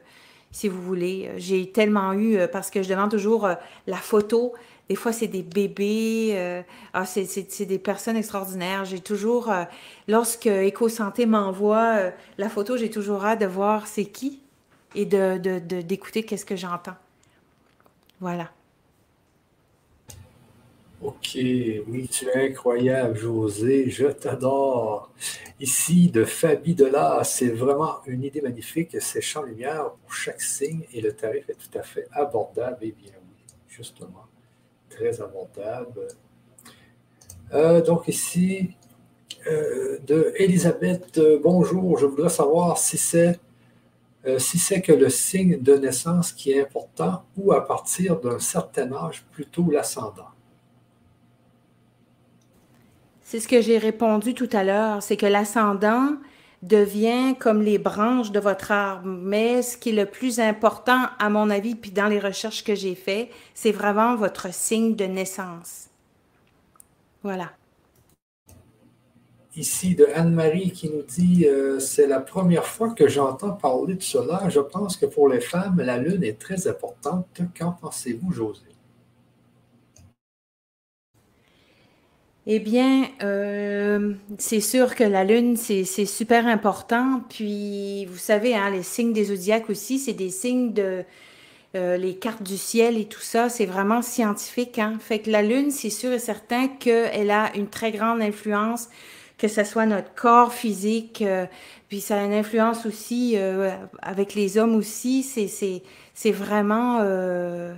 C: si vous voulez. J'ai tellement eu, parce que je demande toujours la photo. Des fois, c'est des bébés, euh, ah, c'est- des personnes extraordinaires. J'ai toujours, euh, lorsque EcoSanté m'envoie euh, la photo, j'ai toujours hâte de voir c'est qui et de, de- de- d'écouter qu'est-ce que j'entends. Voilà.
A: Ok, oui, tu es incroyable, José, je t'adore. Ici, de Fabi Delard, c'est vraiment une idée magnifique, c'est champ lumière pour chaque signe et le tarif est tout à fait abordable. Eh bien oui, justement, très abordable. Euh, donc ici, euh, de Elisabeth, euh, bonjour, je voudrais savoir si c'est si c'est que le signe de naissance qui est important ou à partir d'un certain âge, plutôt l'ascendant.
C: C'est ce que j'ai répondu tout à l'heure, c'est que l'ascendant devient comme les branches de votre arbre. Mais ce qui est le plus important, à mon avis, puis dans les recherches que j'ai faites, c'est vraiment votre signe de naissance. Voilà.
A: Ici, de Anne-Marie qui nous dit euh, C'est la première fois que j'entends parler de cela. Je pense que pour les femmes, la lune est très importante. Qu'en pensez-vous, José
C: Eh bien, euh, c'est sûr que la lune, c'est super important. Puis, vous savez, hein, les signes des zodiaques aussi, c'est des signes de euh, les cartes du ciel et tout ça. C'est vraiment scientifique. Hein? Fait que la lune, c'est sûr et certain qu'elle a une très grande influence, que ce soit notre corps physique, euh, puis ça a une influence aussi euh, avec les hommes aussi. C'est vraiment euh,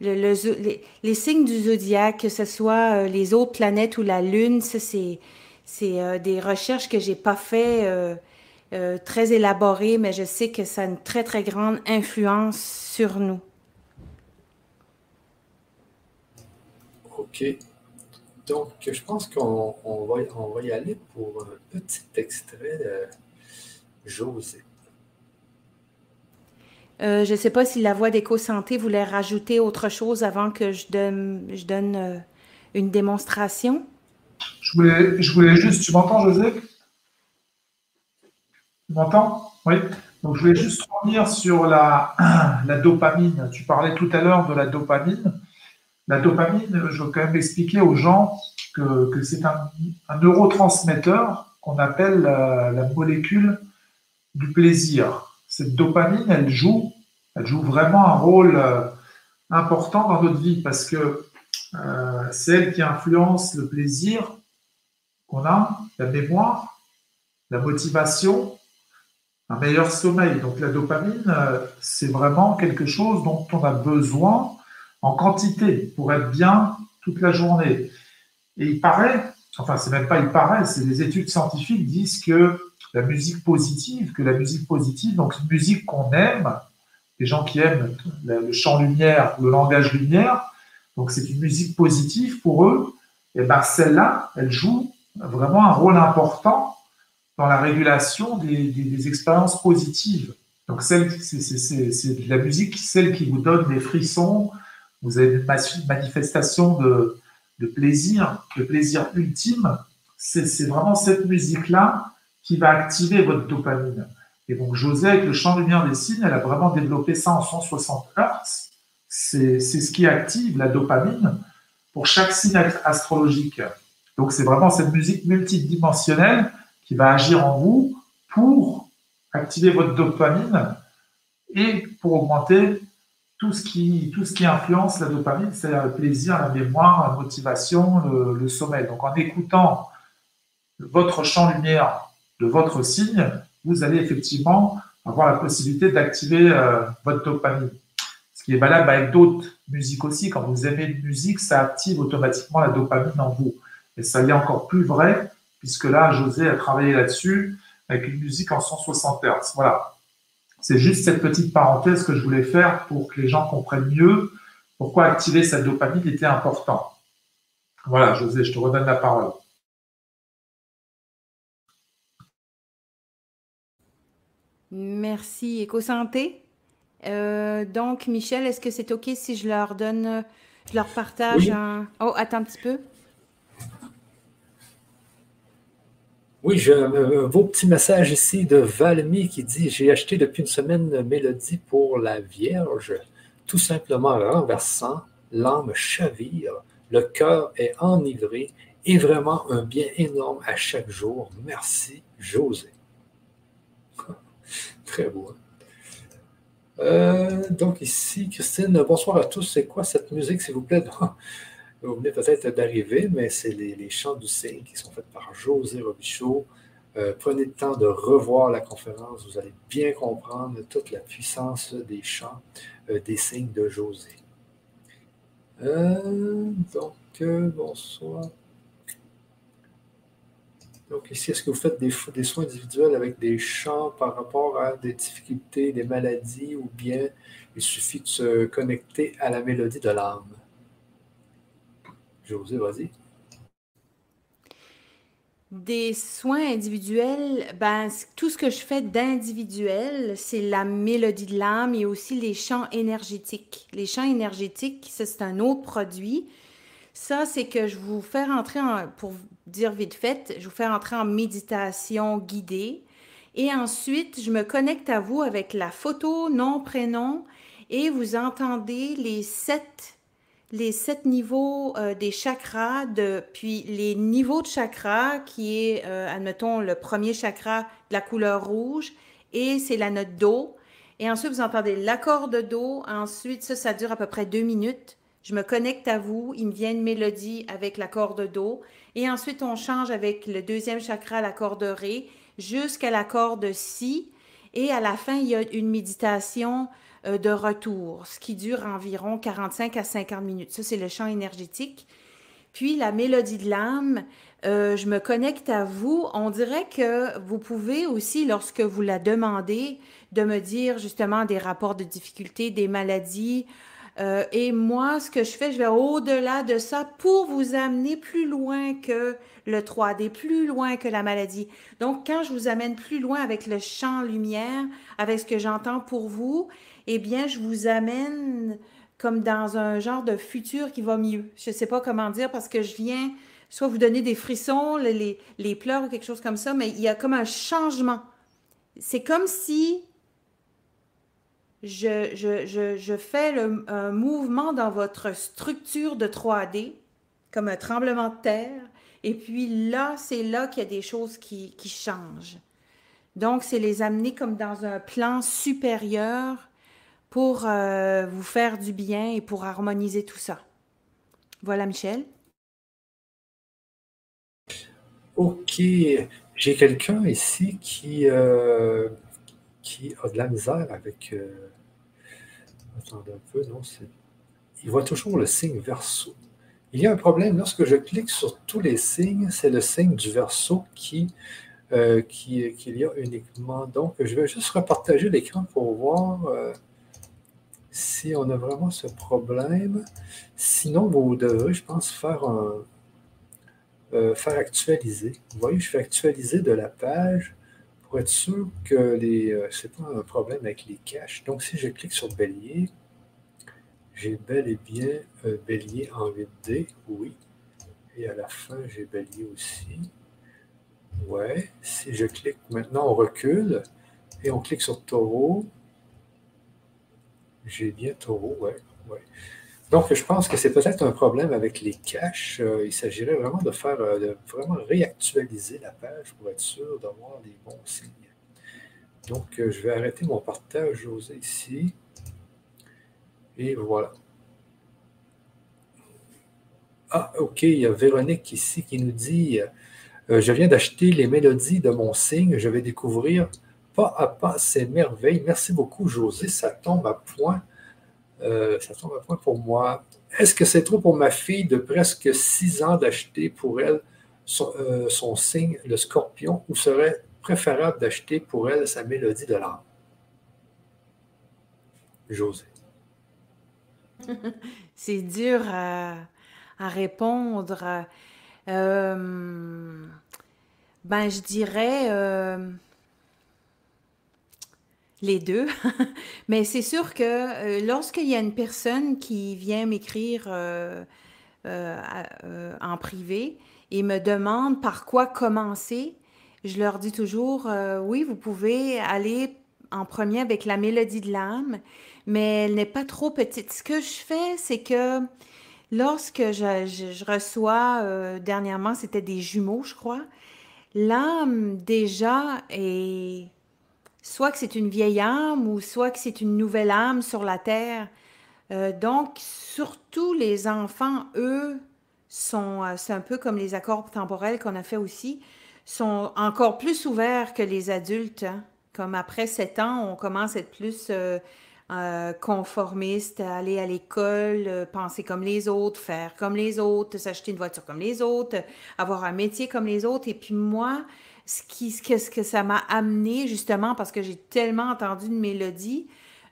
C: les, signes du zodiaque, que ce soit euh, les autres planètes ou la Lune, ça, c'est c'est, euh, des recherches que j'ai pas fait euh, très élaborées, mais je sais que ça a une très, très grande influence sur nous.
A: OK. Donc, je pense qu'on on va, on va y aller pour un petit extrait de José.
C: Euh, je ne sais pas si la voix d'éco-santé voulait rajouter autre chose avant que je donne, euh, une démonstration.
B: Je voulais, juste, tu m'entends, José? Tu m'entends? Oui. Donc, je voulais juste revenir sur la, dopamine. Tu parlais tout à l'heure de la dopamine. La dopamine, je veux quand même expliquer aux gens que, c'est un, neurotransmetteur qu'on appelle la, la molécule du plaisir. Cette dopamine, elle joue, elle joue vraiment un rôle euh, important dans notre vie parce que euh, c'est elle qui influence le plaisir qu'on a, la mémoire, la motivation, un meilleur sommeil. Donc la dopamine, euh, c'est vraiment quelque chose dont on a besoin en quantité pour être bien toute la journée. Et il paraît, enfin c'est même pas il paraît, c'est les études scientifiques disent que la musique positive, que la musique positive, donc une musique qu'on aime, les gens qui aiment le chant lumière, le langage lumière, donc c'est une musique positive pour eux, et ben celle-là, elle joue vraiment un rôle important dans la régulation des, des, expériences positives. Donc celle, c'est de la musique, celle qui vous donne des frissons, vous avez une manifestation de, de plaisir, le plaisir ultime, c'est vraiment cette musique-là qui va activer votre dopamine. Et donc José, avec le champ lumière des signes, elle a vraiment développé ça en 160 Hz. C'est ce qui active la dopamine pour chaque signe astrologique. Donc c'est vraiment cette musique multidimensionnelle qui va agir en vous pour activer votre dopamine et pour augmenter tout ce qui, tout ce qui influence la dopamine, c'est le plaisir, la mémoire, la motivation, le, sommeil. Donc en écoutant votre champ lumière de votre signe, vous allez effectivement avoir la possibilité d'activer euh, votre dopamine. Ce qui est valable avec d'autres musiques aussi. Quand vous aimez une musique, ça active automatiquement la dopamine en vous. Et ça y est encore plus vrai, puisque là, José a travaillé là-dessus avec une musique en 160 Hz. Voilà. C'est juste cette petite parenthèse que je voulais faire pour que les gens comprennent mieux pourquoi activer cette dopamine était important. Voilà, José, je te redonne la parole.
C: Merci. Éco-santé. Euh, donc, Michel, est-ce que c'est OK si je leur donne, je leur partage un. Oh, attends un petit peu.
A: Oui, j'ai un, beau petit message ici de Valmy qui dit J'ai acheté depuis une semaine mélodie pour la Vierge, tout simplement renversant, l'âme chavire, le cœur est enivré et vraiment un bien énorme à chaque jour. Merci, José. Très beau. Hein. Euh, donc ici, Christine, bonsoir à tous. C'est quoi cette musique, s'il vous plaît? Vous venez peut-être d'arriver, mais c'est les, chants du signe qui sont faits par José Robichaud. Euh, prenez le temps de revoir la conférence, vous allez bien comprendre toute la puissance des chants euh, des signes de José. Donc, bonsoir. Donc ici, est-ce que vous faites des, soins individuels avec des chants par rapport à des difficultés, des maladies, ou bien il suffit de se connecter à la mélodie de l'âme? José, vas-y.
C: Des soins individuels, ben, tout ce que je fais d'individuel, c'est la mélodie de l'âme et aussi les chants énergétiques. Les chants énergétiques, ça, c'est un autre produit. Ça, c'est que je vous fais rentrer, en, pour dire vite fait, je vous fais rentrer en méditation guidée. Et ensuite, je me connecte à vous avec la photo, nom, prénom, et vous entendez les sept les sept niveaux euh, des chakras, puis les niveaux de chakras, qui est, euh, admettons, le premier chakra de la couleur rouge, et c'est la note Do. Et ensuite, vous entendez l'accord de Do. Ensuite, ça, ça dure à peu près deux minutes. Je me connecte à vous, il me vient une mélodie avec l'accord de Do. Et ensuite, on change avec le deuxième chakra, l'accord de Ré, jusqu'à l'accord de Si. Et à la fin, il y a une méditation euh, de retour, ce qui dure environ 45 à 50 minutes. Ça, c'est le champ énergétique. Puis la mélodie de l'âme, euh, je me connecte à vous. On dirait que vous pouvez aussi, lorsque vous la demandez, de me dire justement des rapports de difficulté, des maladies. Euh, et moi, ce que je fais, je vais au-delà de ça pour vous amener plus loin que le 3D, plus loin que la maladie. Donc, quand je vous amène plus loin avec le champ lumière, avec ce que j'entends pour vous, eh bien, je vous amène comme dans un genre de futur qui va mieux. Je ne sais pas comment dire parce que je viens soit vous donner des frissons, les, les pleurs ou quelque chose comme ça, mais il y a comme un changement. C'est comme si je, fais le, un mouvement dans votre structure de 3D, comme un tremblement de terre, et puis là, c'est là qu'il y a des choses qui, qui changent. Donc, c'est les amener comme dans un plan supérieur pour euh, vous faire du bien et pour harmoniser tout ça. Voilà, Michel.
A: OK. J'ai quelqu'un ici qui, euh, qui a de la misère avec. Euh, Il voit toujours le signe verso. Il y a un problème. Lorsque je clique sur tous les signes, c'est le signe du verso qui, qui, qu'il y a uniquement. Donc, je vais juste repartager l'écran pour voir si on a vraiment ce problème. Sinon, vous devrez, je pense, faire un, euh, faire actualiser. Vous voyez, je fais actualiser de la page être sûr que les, euh, ce n'est pas un problème avec les caches? Donc, si je clique sur Bélier, j'ai bel et bien un Bélier en 8D, oui. Et à la fin, j'ai Bélier aussi. Ouais. Si je clique, maintenant on recule et on clique sur Taureau. J'ai bien taureau, oui. Ouais. Donc, je pense que c'est peut-être un problème avec les caches. Euh, il s'agirait vraiment de faire, euh, vraiment réactualiser la page pour être sûr d'avoir les bons signes. Donc, euh, je vais arrêter mon partage, José, ici. Et voilà. Ah, OK, il y a Véronique ici qui nous dit Je viens d'acheter les mélodies de mon signe, je vais découvrir pas à pas ces merveilles. Merci beaucoup, José. Ça tombe à point. Euh, ça tombe à point pour moi. Est-ce que c'est trop pour ma fille de presque six ans d'acheter pour elle son, euh, signe, le scorpion, ou serait préférable d'acheter pour elle sa mélodie de l'âme? José.
C: c'est dur à, répondre. Euh, ben, je dirais les deux. Mais c'est sûr que euh, lorsqu'il y a une personne qui vient m'écrire en privé et me demande par quoi commencer, je leur dis toujours, oui, vous pouvez aller en premier avec la mélodie de l'âme, mais elle n'est pas trop petite. Ce que je fais, c'est que Lorsque je, reçois, euh, dernièrement, c'était des jumeaux, je crois, l'âme déjà est, soit que c'est une vieille âme ou soit que c'est une nouvelle âme sur la terre. Euh, donc, surtout les enfants, eux, sont, euh, c'est un peu comme les accords temporels qu'on a fait aussi, sont encore plus ouverts que les adultes. Hein. Comme après sept ans, on commence à être plus euh, conformiste, aller à l'école, penser comme les autres, faire comme les autres, s'acheter une voiture comme les autres, avoir un métier comme les autres. Et puis moi, ce, qui, ce que ça m'a amené, justement, parce que j'ai tellement entendu une mélodie,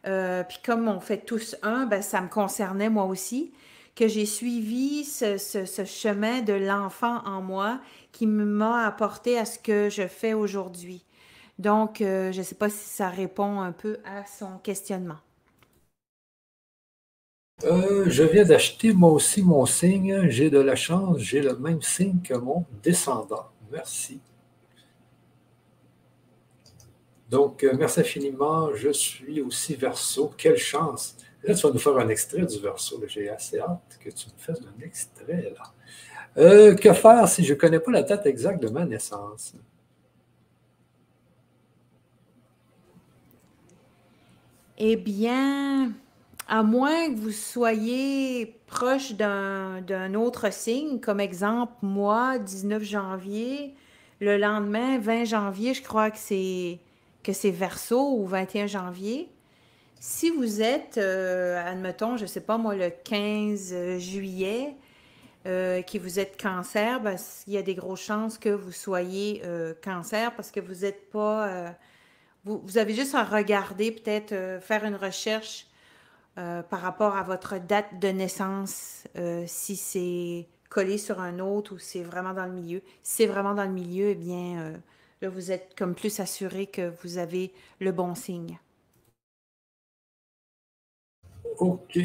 C: euh, puis comme on fait tous un, ben, ça me concernait moi aussi, que j'ai suivi ce, ce, chemin de l'enfant en moi qui m'a apporté à ce que je fais aujourd'hui. Donc, je ne sais pas si ça répond un peu à son questionnement.
A: Euh, je viens d'acheter moi aussi mon signe. J'ai de la chance, j'ai le même signe que mon descendant. Merci. Donc, euh, merci infiniment. Je suis aussi verso. Quelle chance. Là, tu vas nous faire un extrait du verso. J'ai assez hâte que tu me fasses un extrait. là. Euh, que faire si je ne connais pas la date exacte de ma naissance?
C: Eh bien, à moins que vous soyez proche d'un autre signe, comme exemple, moi, 19 janvier, le lendemain, 20 janvier, je crois que c'est que c'est Verseau ou 21 janvier. Si vous êtes, euh, admettons, je ne sais pas moi, le 15 juillet, euh, que vous êtes cancer, ben, il y a des grosses chances que vous soyez euh, cancer parce que vous n'êtes pas... Vous, vous, avez juste à regarder, peut-être faire une recherche euh, par rapport à votre date de naissance, euh, si c'est collé sur un autre ou c'est vraiment dans le milieu. Si c'est vraiment dans le milieu, eh bien, euh, là, vous êtes comme plus assuré que vous avez le bon signe.
A: OK.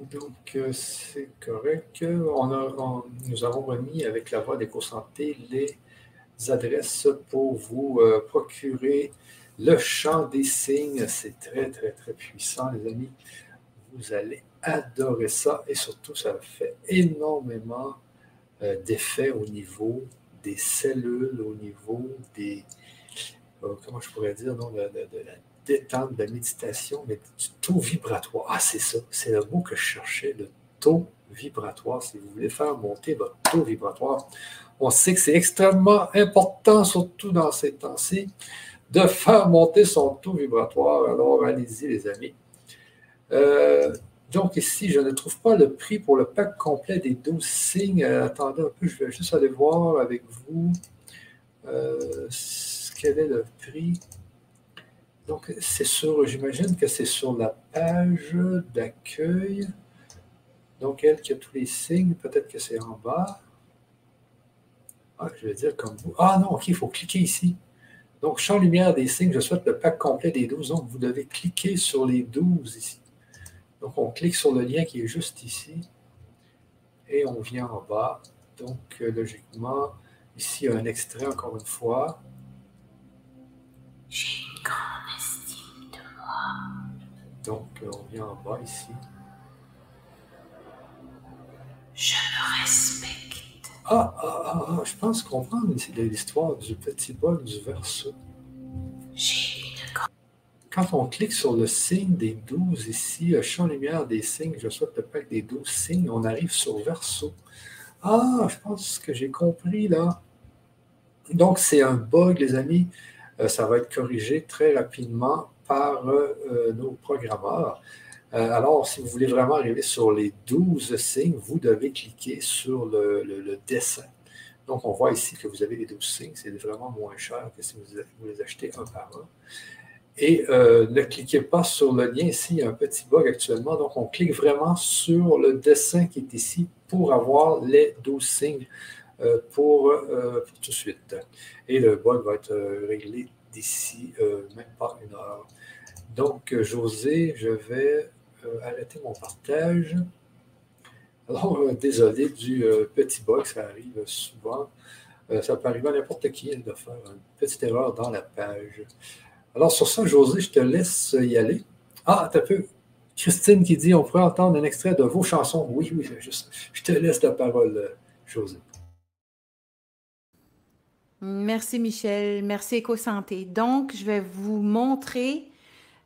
A: Donc, c'est correct. On nous avons remis avec la voix d'éco-santé les adresses pour vous procurer le chant des signes, c'est très, très, très puissant, les amis. Vous allez adorer ça et surtout, ça fait énormément euh, d'effets au niveau des cellules, au niveau des, euh, comment je pourrais dire, de, la détente, de la méditation, mais du taux vibratoire. Ah, c'est ça, c'est le mot que je cherchais, le taux vibratoire. Si vous voulez faire monter votre taux vibratoire, on sait que c'est extrêmement important, surtout dans ces temps-ci de faire monter son taux vibratoire. Alors, allez-y, les amis. Euh, donc, ici, je ne trouve pas le prix pour le pack complet des 12 signes. Euh, attendez un peu, je vais juste aller voir avec vous euh, quel est le prix. Donc, c'est sur, j'imagine que c'est sur la page d'accueil. Donc, elle qui a tous les signes, peut-être que c'est en bas. Ah, je vais dire comme vous. Ah non, ok, il faut cliquer ici. Donc, champ lumière des signes, je souhaite le pack complet des 12. Donc, vous devez cliquer sur les 12 ici. Donc, on clique sur le lien qui est juste ici. Et on vient en bas. Donc, euh, logiquement, ici, il y a un extrait encore une fois. Donc, euh, on vient en bas ici.
D: Je me respecte.
A: Ah, ah, ah, ah, je pense comprendre l'histoire du petit bol du verso.
D: J'ai
A: quand on clique sur le signe des 12 ici, champ lumière des signes, je souhaite le pack des 12 signes, on arrive sur verso. Ah, je pense que j'ai compris là. Donc, c'est un bug, les amis. Euh, ça va être corrigé très rapidement par euh, nos programmeurs. Euh, alors, si vous voulez vraiment arriver sur les 12 signes, vous devez cliquer sur le, dessin. Donc, on voit ici que vous avez les 12 signes. C'est vraiment moins cher que si vous, les achetez un par un. Et euh, ne cliquez pas sur le lien ici, il y a un petit bug actuellement. Donc, on clique vraiment sur le dessin qui est ici pour avoir les 12 signes euh, pour, pour, tout de suite. Et le bug va être réglé d'ici même pas une heure. Donc, José, je vais euh, arrêter mon partage. Alors, euh, désolé du euh, petit bug, ça arrive souvent. ça peut arriver à n'importe qui de faire une petite erreur dans la page. Alors, sur ça, José, je te laisse y aller. Ah, t'as peu. Christine qui dit on pourrait entendre un extrait de vos chansons. Oui, oui, je, je te laisse la parole, José.
C: Merci Michel, merci EcoSanté. Donc, je vais vous montrer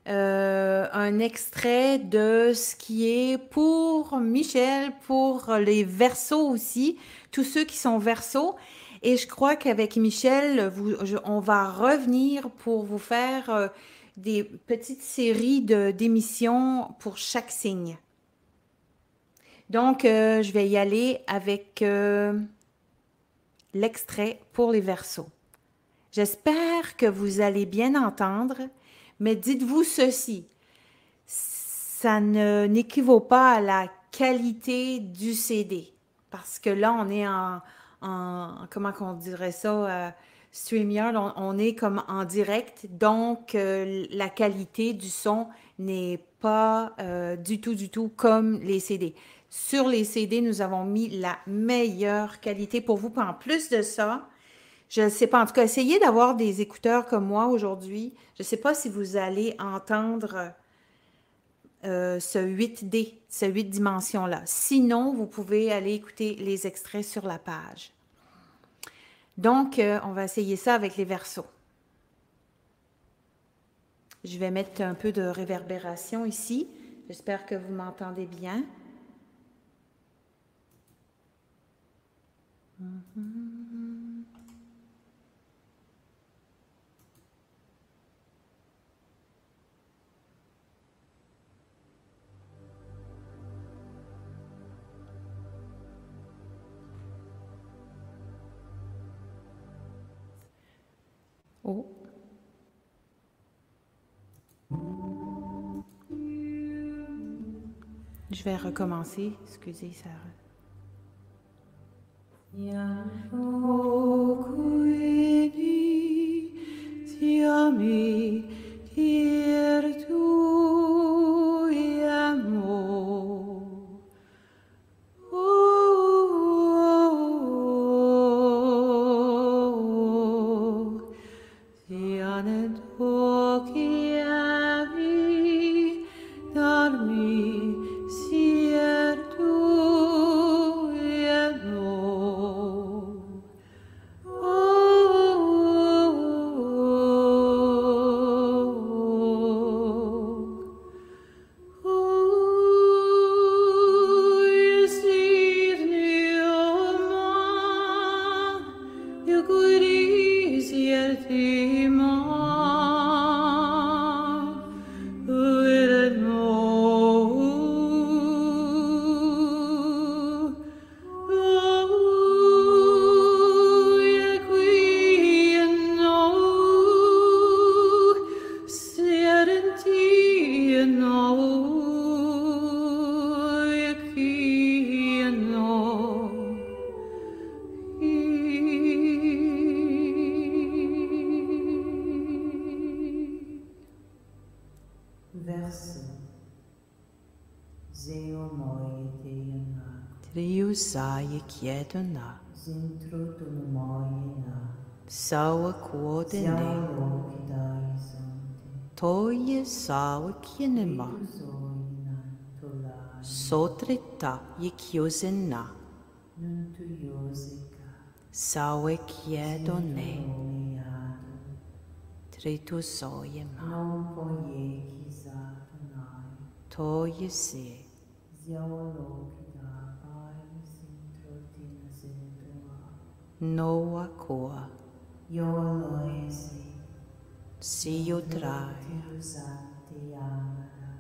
C: euh, un extrait de ce qui est pour Michel, pour les versos aussi, tous ceux qui sont versos. Et je crois qu'avec Michel, on va revenir pour vous faire euh, des petites séries d'émissions pour chaque signe. Donc, euh, je vais y aller avec l'extrait pour les versos. J'espère que vous allez bien entendre mais dites-vous ceci, ça n'équivaut pas à la qualité du CD. Parce que là, on est en, comment on dirait ça, euh, on, est comme en direct, donc euh, la qualité du son n'est pas euh, du tout, du tout comme les CD. Sur les CD, nous avons mis la meilleure qualité pour vous. en plus de ça, je ne sais pas. En tout cas, essayez d'avoir des écouteurs comme moi aujourd'hui. Je ne sais pas si vous allez entendre euh, ce 8D, ce 8 dimensions-là. Sinon, vous pouvez aller écouter les extraits sur la page. Donc, euh, on va essayer ça avec les versos. Je vais mettre un peu de réverbération ici. J'espère que vous m'entendez bien. Mm-hmm. Je vais recommencer. Excusez, Sarah. Quietona. Sawa kuodene. Toye sawa kienema. Sotreta yikyozena. Sawa kiedone.
E: Tritu soyema.
C: non poye ki sa tanai,
E: Toye se.
C: ziao
E: Noa
C: coa.
E: Iolo esi.
C: Siu trae. Usati amara.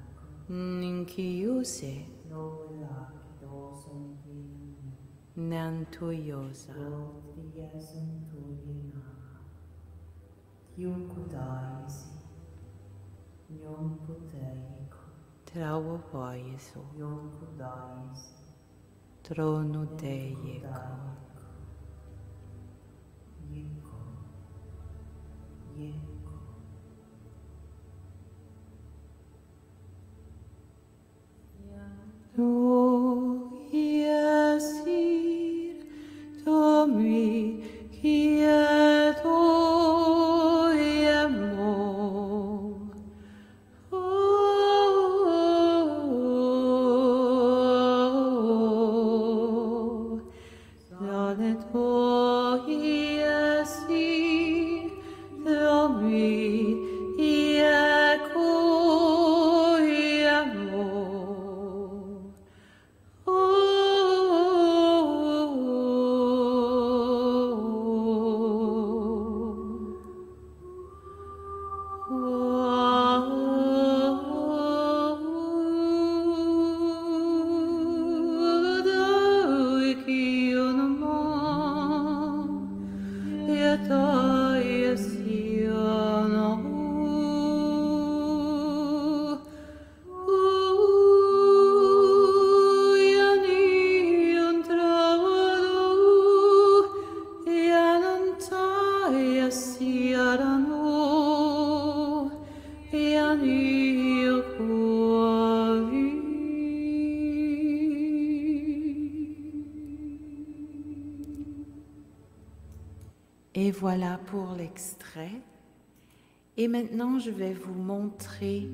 C: Ninciuse. Nola dosum vini. Nantuiosa. Lodiasum tuina. Iucudai esi. Iom
E: puteico. Trauo
C: voiesu. Iucudai esi.
E: Trono Deico. you. Et maintenant, je vais vous montrer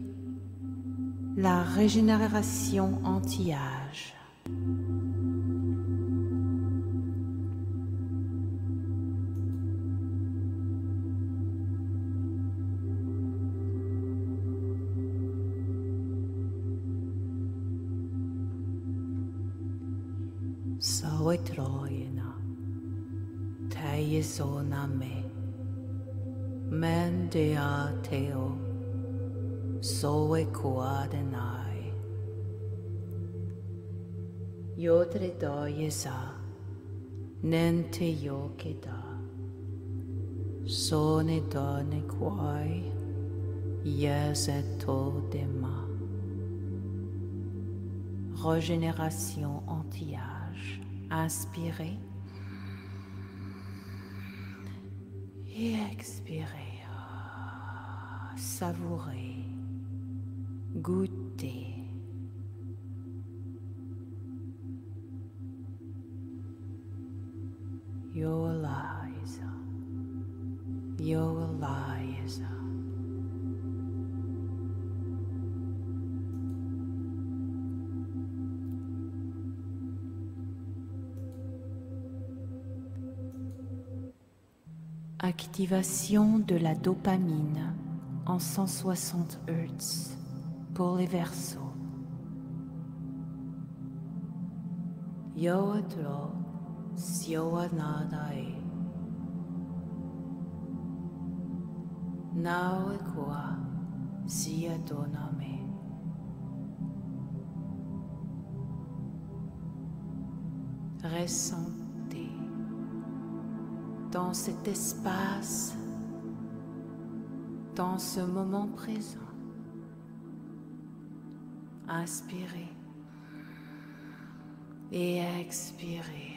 E: la régénération anti-âge. Nente Yokeda, Sone Done Kwai, Yeseto Dema. Régénération anti-âge. Inspirez. Et expirez. Savourez. Goûtez. Your lies. Your lies. Activation de la dopamine en 160 Hz pour les versos. Yoatro sioanadae. Naue qua sia doname. Ressentez dans cet espace, dans ce moment présent. Inspirez et expirez.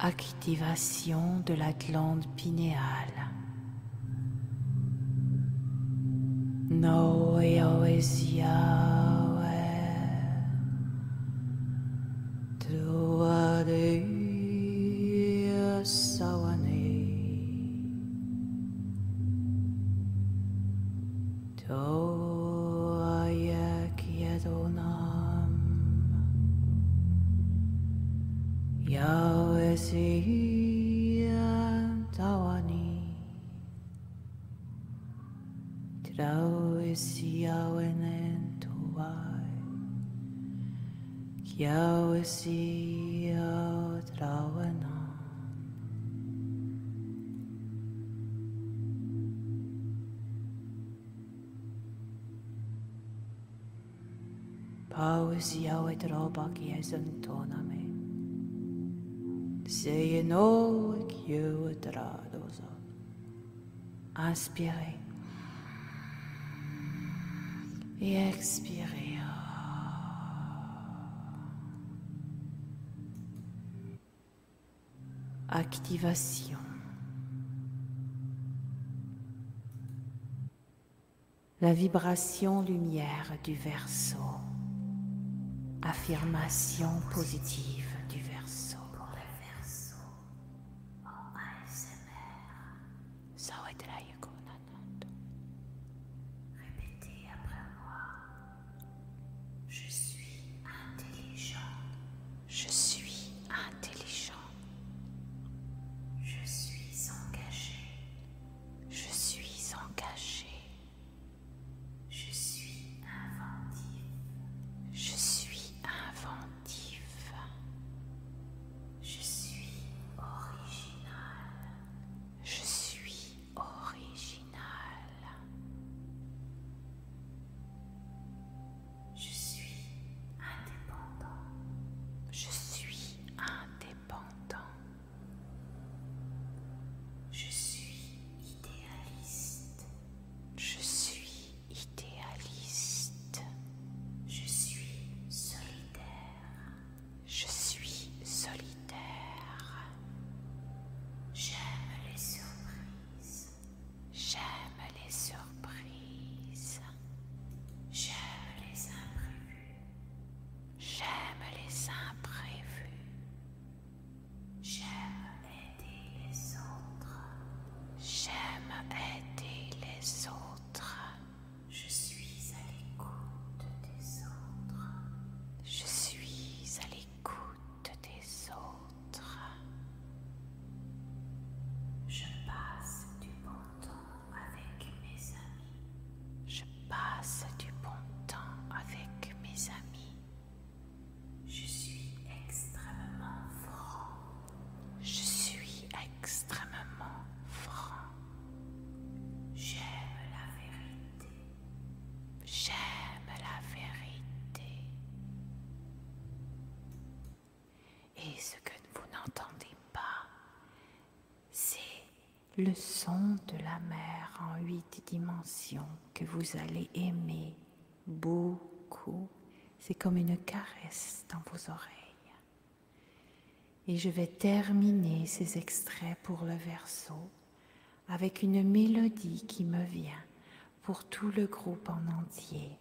E: Activation de la glande pinéale. activation. La vibration lumière du verso. Affirmation positive.
D: le
E: son de la mer en huit dimensions que vous allez aimer beaucoup. C'est comme une caresse dans vos oreilles. Et je vais terminer ces extraits pour le verso avec une mélodie qui me vient pour tout le groupe en entier.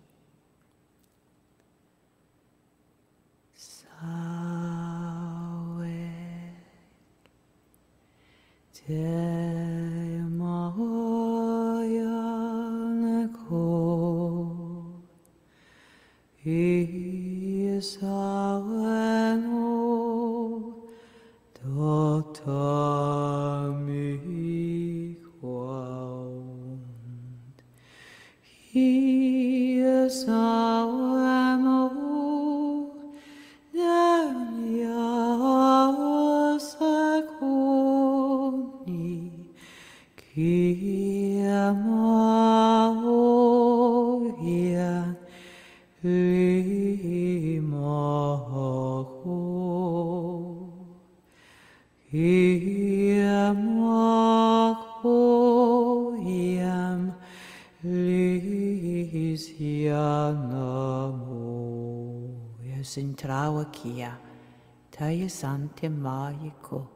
E: Sante Maiko,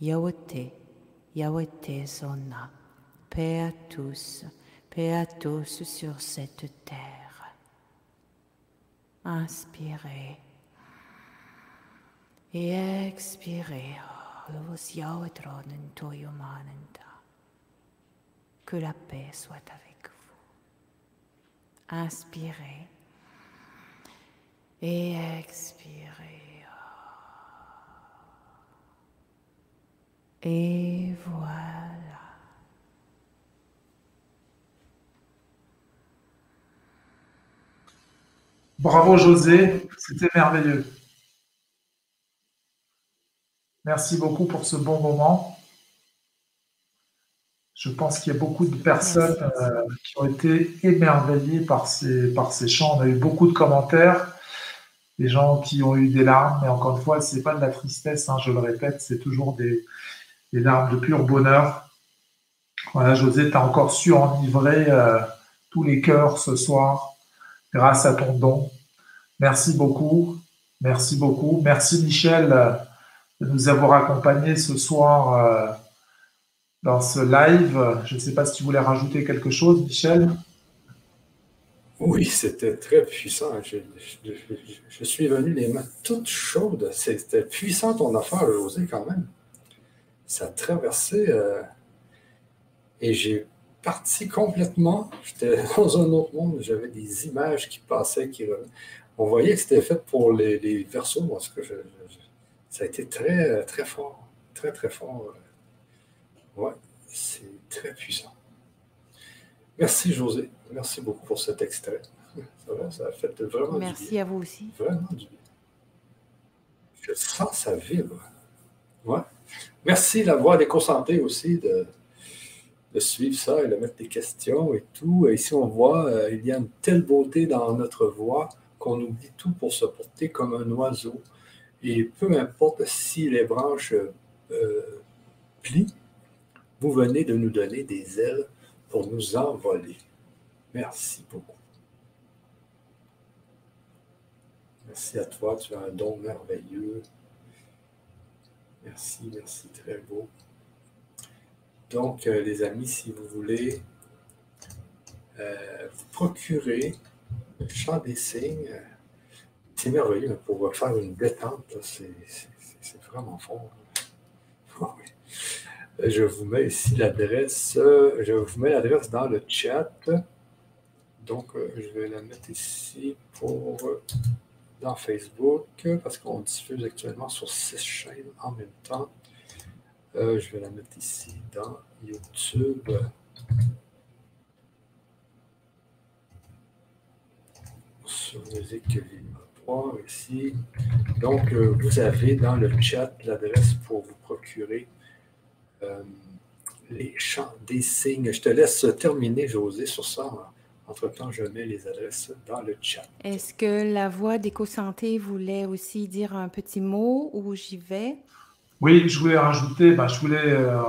E: Yahweh, Yahweh Zona, e paix à tous, paix à tous sur cette terre. Inspirez et expirez. Que la paix soit avec vous. Inspirez et expirez. Et voilà.
B: Bravo José, c'était merveilleux. Merci beaucoup pour ce bon moment. Je pense qu'il y a beaucoup de personnes euh, qui ont été émerveillées par ces, par ces chants. On a eu beaucoup de commentaires, des gens qui ont eu des larmes, mais encore une fois, ce n'est pas de la tristesse, hein, je le répète, c'est toujours des, larmes de pur bonheur. Voilà, José, tu as encore su enivrer euh, tous les cœurs ce soir grâce à ton don. Merci beaucoup. Merci beaucoup. Merci Michel euh, de nous avoir accompagnés ce soir dans ce live. Je ne sais pas si tu voulais rajouter quelque chose, Michel.
A: Oui, c'était très puissant. Je, suis venu les mains toutes chaudes. C'était puissant ton affaire, José, quand même. Ça a traversé euh, et j'ai parti complètement. J'étais dans un autre monde. J'avais des images qui passaient, qui On voyait que c'était fait pour les, les versos. Parce que ça a été très, très fort. Très, très fort. Ouais, c'est très puissant. Merci, José. Merci beaucoup pour cet extrait. Ça, a fait vraiment
E: Merci
A: du bien.
E: à vous aussi.
A: Vraiment du bien. Je sens ça vibre. Ouais. Merci, la voix des consentés aussi, de, de, suivre ça et de mettre des questions et tout. Et ici, on voit, euh, il y a une telle beauté dans notre voix qu'on oublie tout pour se porter comme un oiseau. Et peu importe si les branches euh, plient, vous venez de nous donner des ailes pour nous envoler. Merci beaucoup. Merci à toi, tu as un don merveilleux. Merci, merci, très beau. Donc, euh, les amis, si vous voulez euh, vous procurer le chant des signes, c'est merveilleux pour faire une détente, c'est vraiment fort. Je vous mets ici l'adresse. Je vous mets l'adresse dans le chat. Donc, euh, je vais la mettre ici pour dans Facebook parce qu'on diffuse actuellement sur six chaînes en même temps. Euh, je vais la mettre ici dans YouTube. Sur Musique Vivre 3 ici. Donc, euh, vous avez dans le chat l'adresse pour vous procurer euh, les champs des signes. Je te laisse terminer, José, sur ça. Entre-temps, je mets les adresses dans le chat.
E: Est-ce que la voix d'éco-santé voulait aussi dire un petit mot ou j'y vais?
B: Oui, je voulais rajouter, ben, je voulais euh,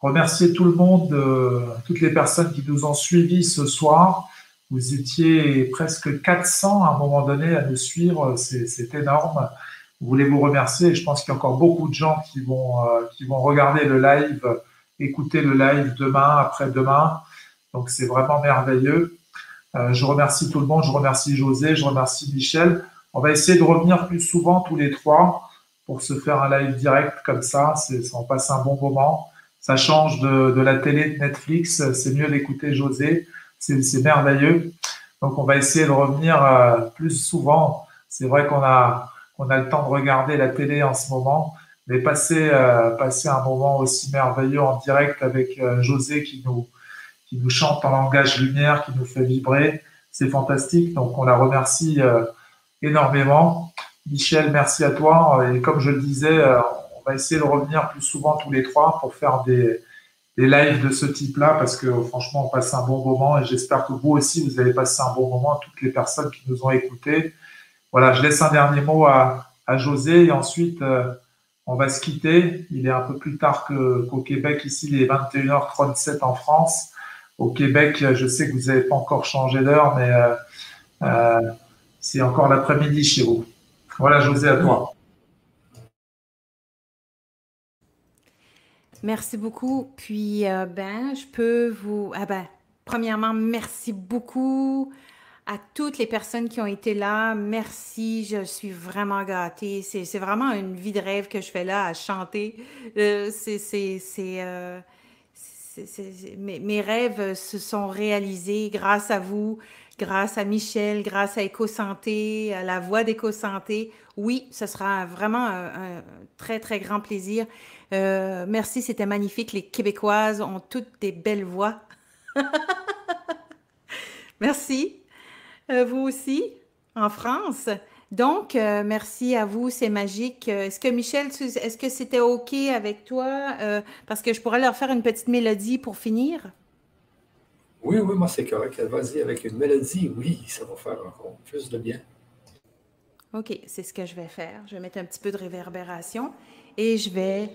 B: remercier tout le monde, euh, toutes les personnes qui nous ont suivis ce soir. Vous étiez presque 400 à un moment donné à nous suivre, c'est énorme voulez vous remercier. je pense qu'il y a encore beaucoup de gens qui vont, euh, qui vont regarder le live, écouter le live demain, après-demain. Donc, c'est vraiment merveilleux. Euh, je remercie tout le monde. Je remercie José. Je remercie Michel. On va essayer de revenir plus souvent tous les trois pour se faire un live direct comme ça. On passe un bon moment. Ça change de, la télé, de Netflix. C'est mieux d'écouter José. C'est merveilleux. Donc, on va essayer de revenir euh, plus souvent. C'est vrai qu'on a, on a le temps de regarder la télé en ce moment, mais passer, euh, passer un moment aussi merveilleux en direct avec José qui nous, qui nous chante en langage lumière, qui nous fait vibrer, c'est fantastique. Donc on la remercie euh, énormément. Michel, merci à toi. Et comme je le disais, on va essayer de revenir plus souvent tous les trois pour faire des, des lives de ce type-là parce que franchement, on passe un bon moment et j'espère que vous aussi, vous avez passé un bon moment, toutes les personnes qui nous ont écoutés. Voilà, je laisse un dernier mot à, José et ensuite euh, on va se quitter. Il est un peu plus tard qu'au Québec. Ici, il est 21h37 en France. Au Québec, je sais que vous n'avez pas encore changé d'heure, mais euh, euh, c'est encore l'après-midi chez vous. Voilà, José, à toi.
E: Merci beaucoup. Puis, ben, je peux vous. Ah ben, premièrement, merci beaucoup à toutes les personnes qui ont été là. Merci, je suis vraiment gâtée. C'est vraiment une vie de rêve que je fais là à chanter. Euh, c'est euh, mes, rêves se sont réalisés grâce à vous. grâce à Michel, grâce à EcoSanté, à la voix d'EcoSanté. Oui, ce sera vraiment un, un très, très grand plaisir. Euh, merci, c'était magnifique. Les Québécoises ont toutes des belles voix. merci. Euh, vous aussi, en France. Donc, euh, merci à vous, c'est magique. Euh, Est-ce que Michel, est-ce que c'était OK avec toi? Euh, parce que je pourrais leur faire une petite mélodie pour finir?
A: Oui, oui, moi c'est correct. Vas-y avec une mélodie. Oui, ça va faire encore plus de bien.
E: OK, c'est ce que je vais faire. Je vais mettre un petit peu de réverbération et je vais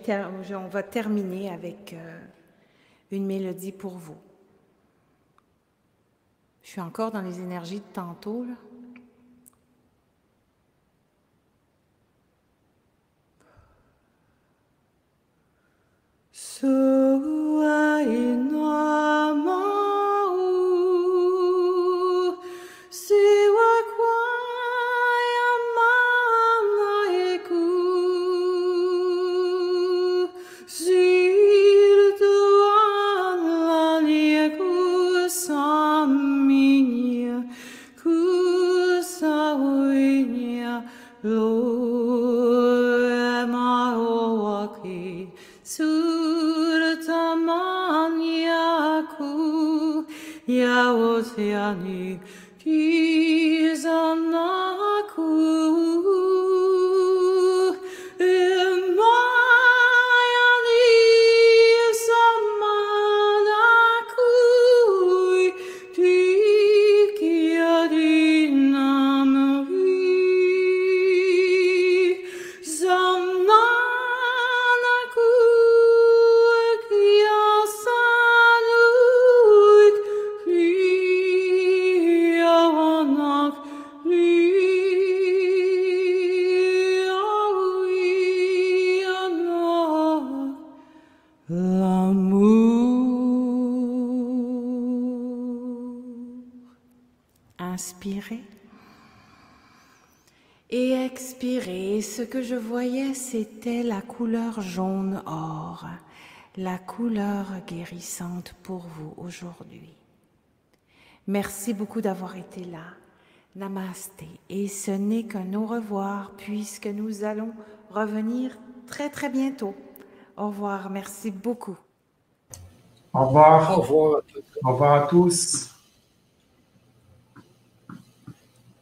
E: on va terminer avec euh, une mélodie pour vous. Je suis encore dans les énergies de tantôt, là. Que je voyais, c'était la couleur jaune or, la couleur guérissante pour vous aujourd'hui. Merci beaucoup d'avoir été là. Namasté. Et ce n'est qu'un au revoir puisque nous allons revenir très très bientôt. Au revoir. Merci beaucoup.
B: Au revoir.
A: Au revoir à tous.
B: Au revoir à tous.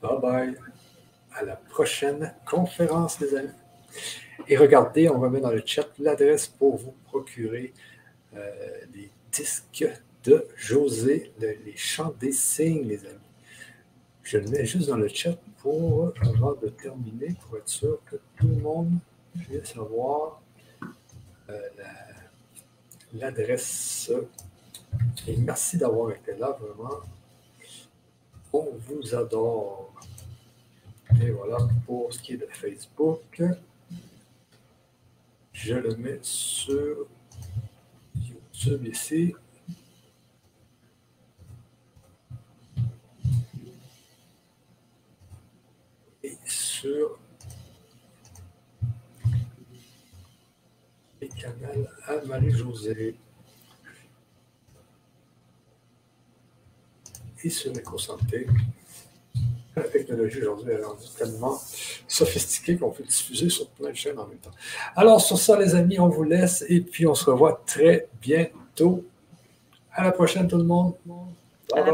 A: Bye bye. À la prochaine conférence, les amis. Et regardez, on va mettre dans le chat l'adresse pour vous procurer euh, les disques de José, le- les chants des signes, les amis. Je le mets juste dans le chat pour, avant de terminer, pour être sûr que tout le monde puisse avoir euh, la- l'adresse. Et merci d'avoir été là, vraiment. On vous adore. Et voilà pour ce qui est de Facebook. Je le mets sur YouTube ici. Et sur les canaux à Marie-Josée. Et sur l'éco-santé. La technologie aujourd'hui est rendue tellement sophistiquée qu'on peut diffuser sur plein de chaînes en même temps. Alors, sur ça, les amis, on vous laisse et puis on se revoit très bientôt. À la prochaine, tout le monde. Bye bye.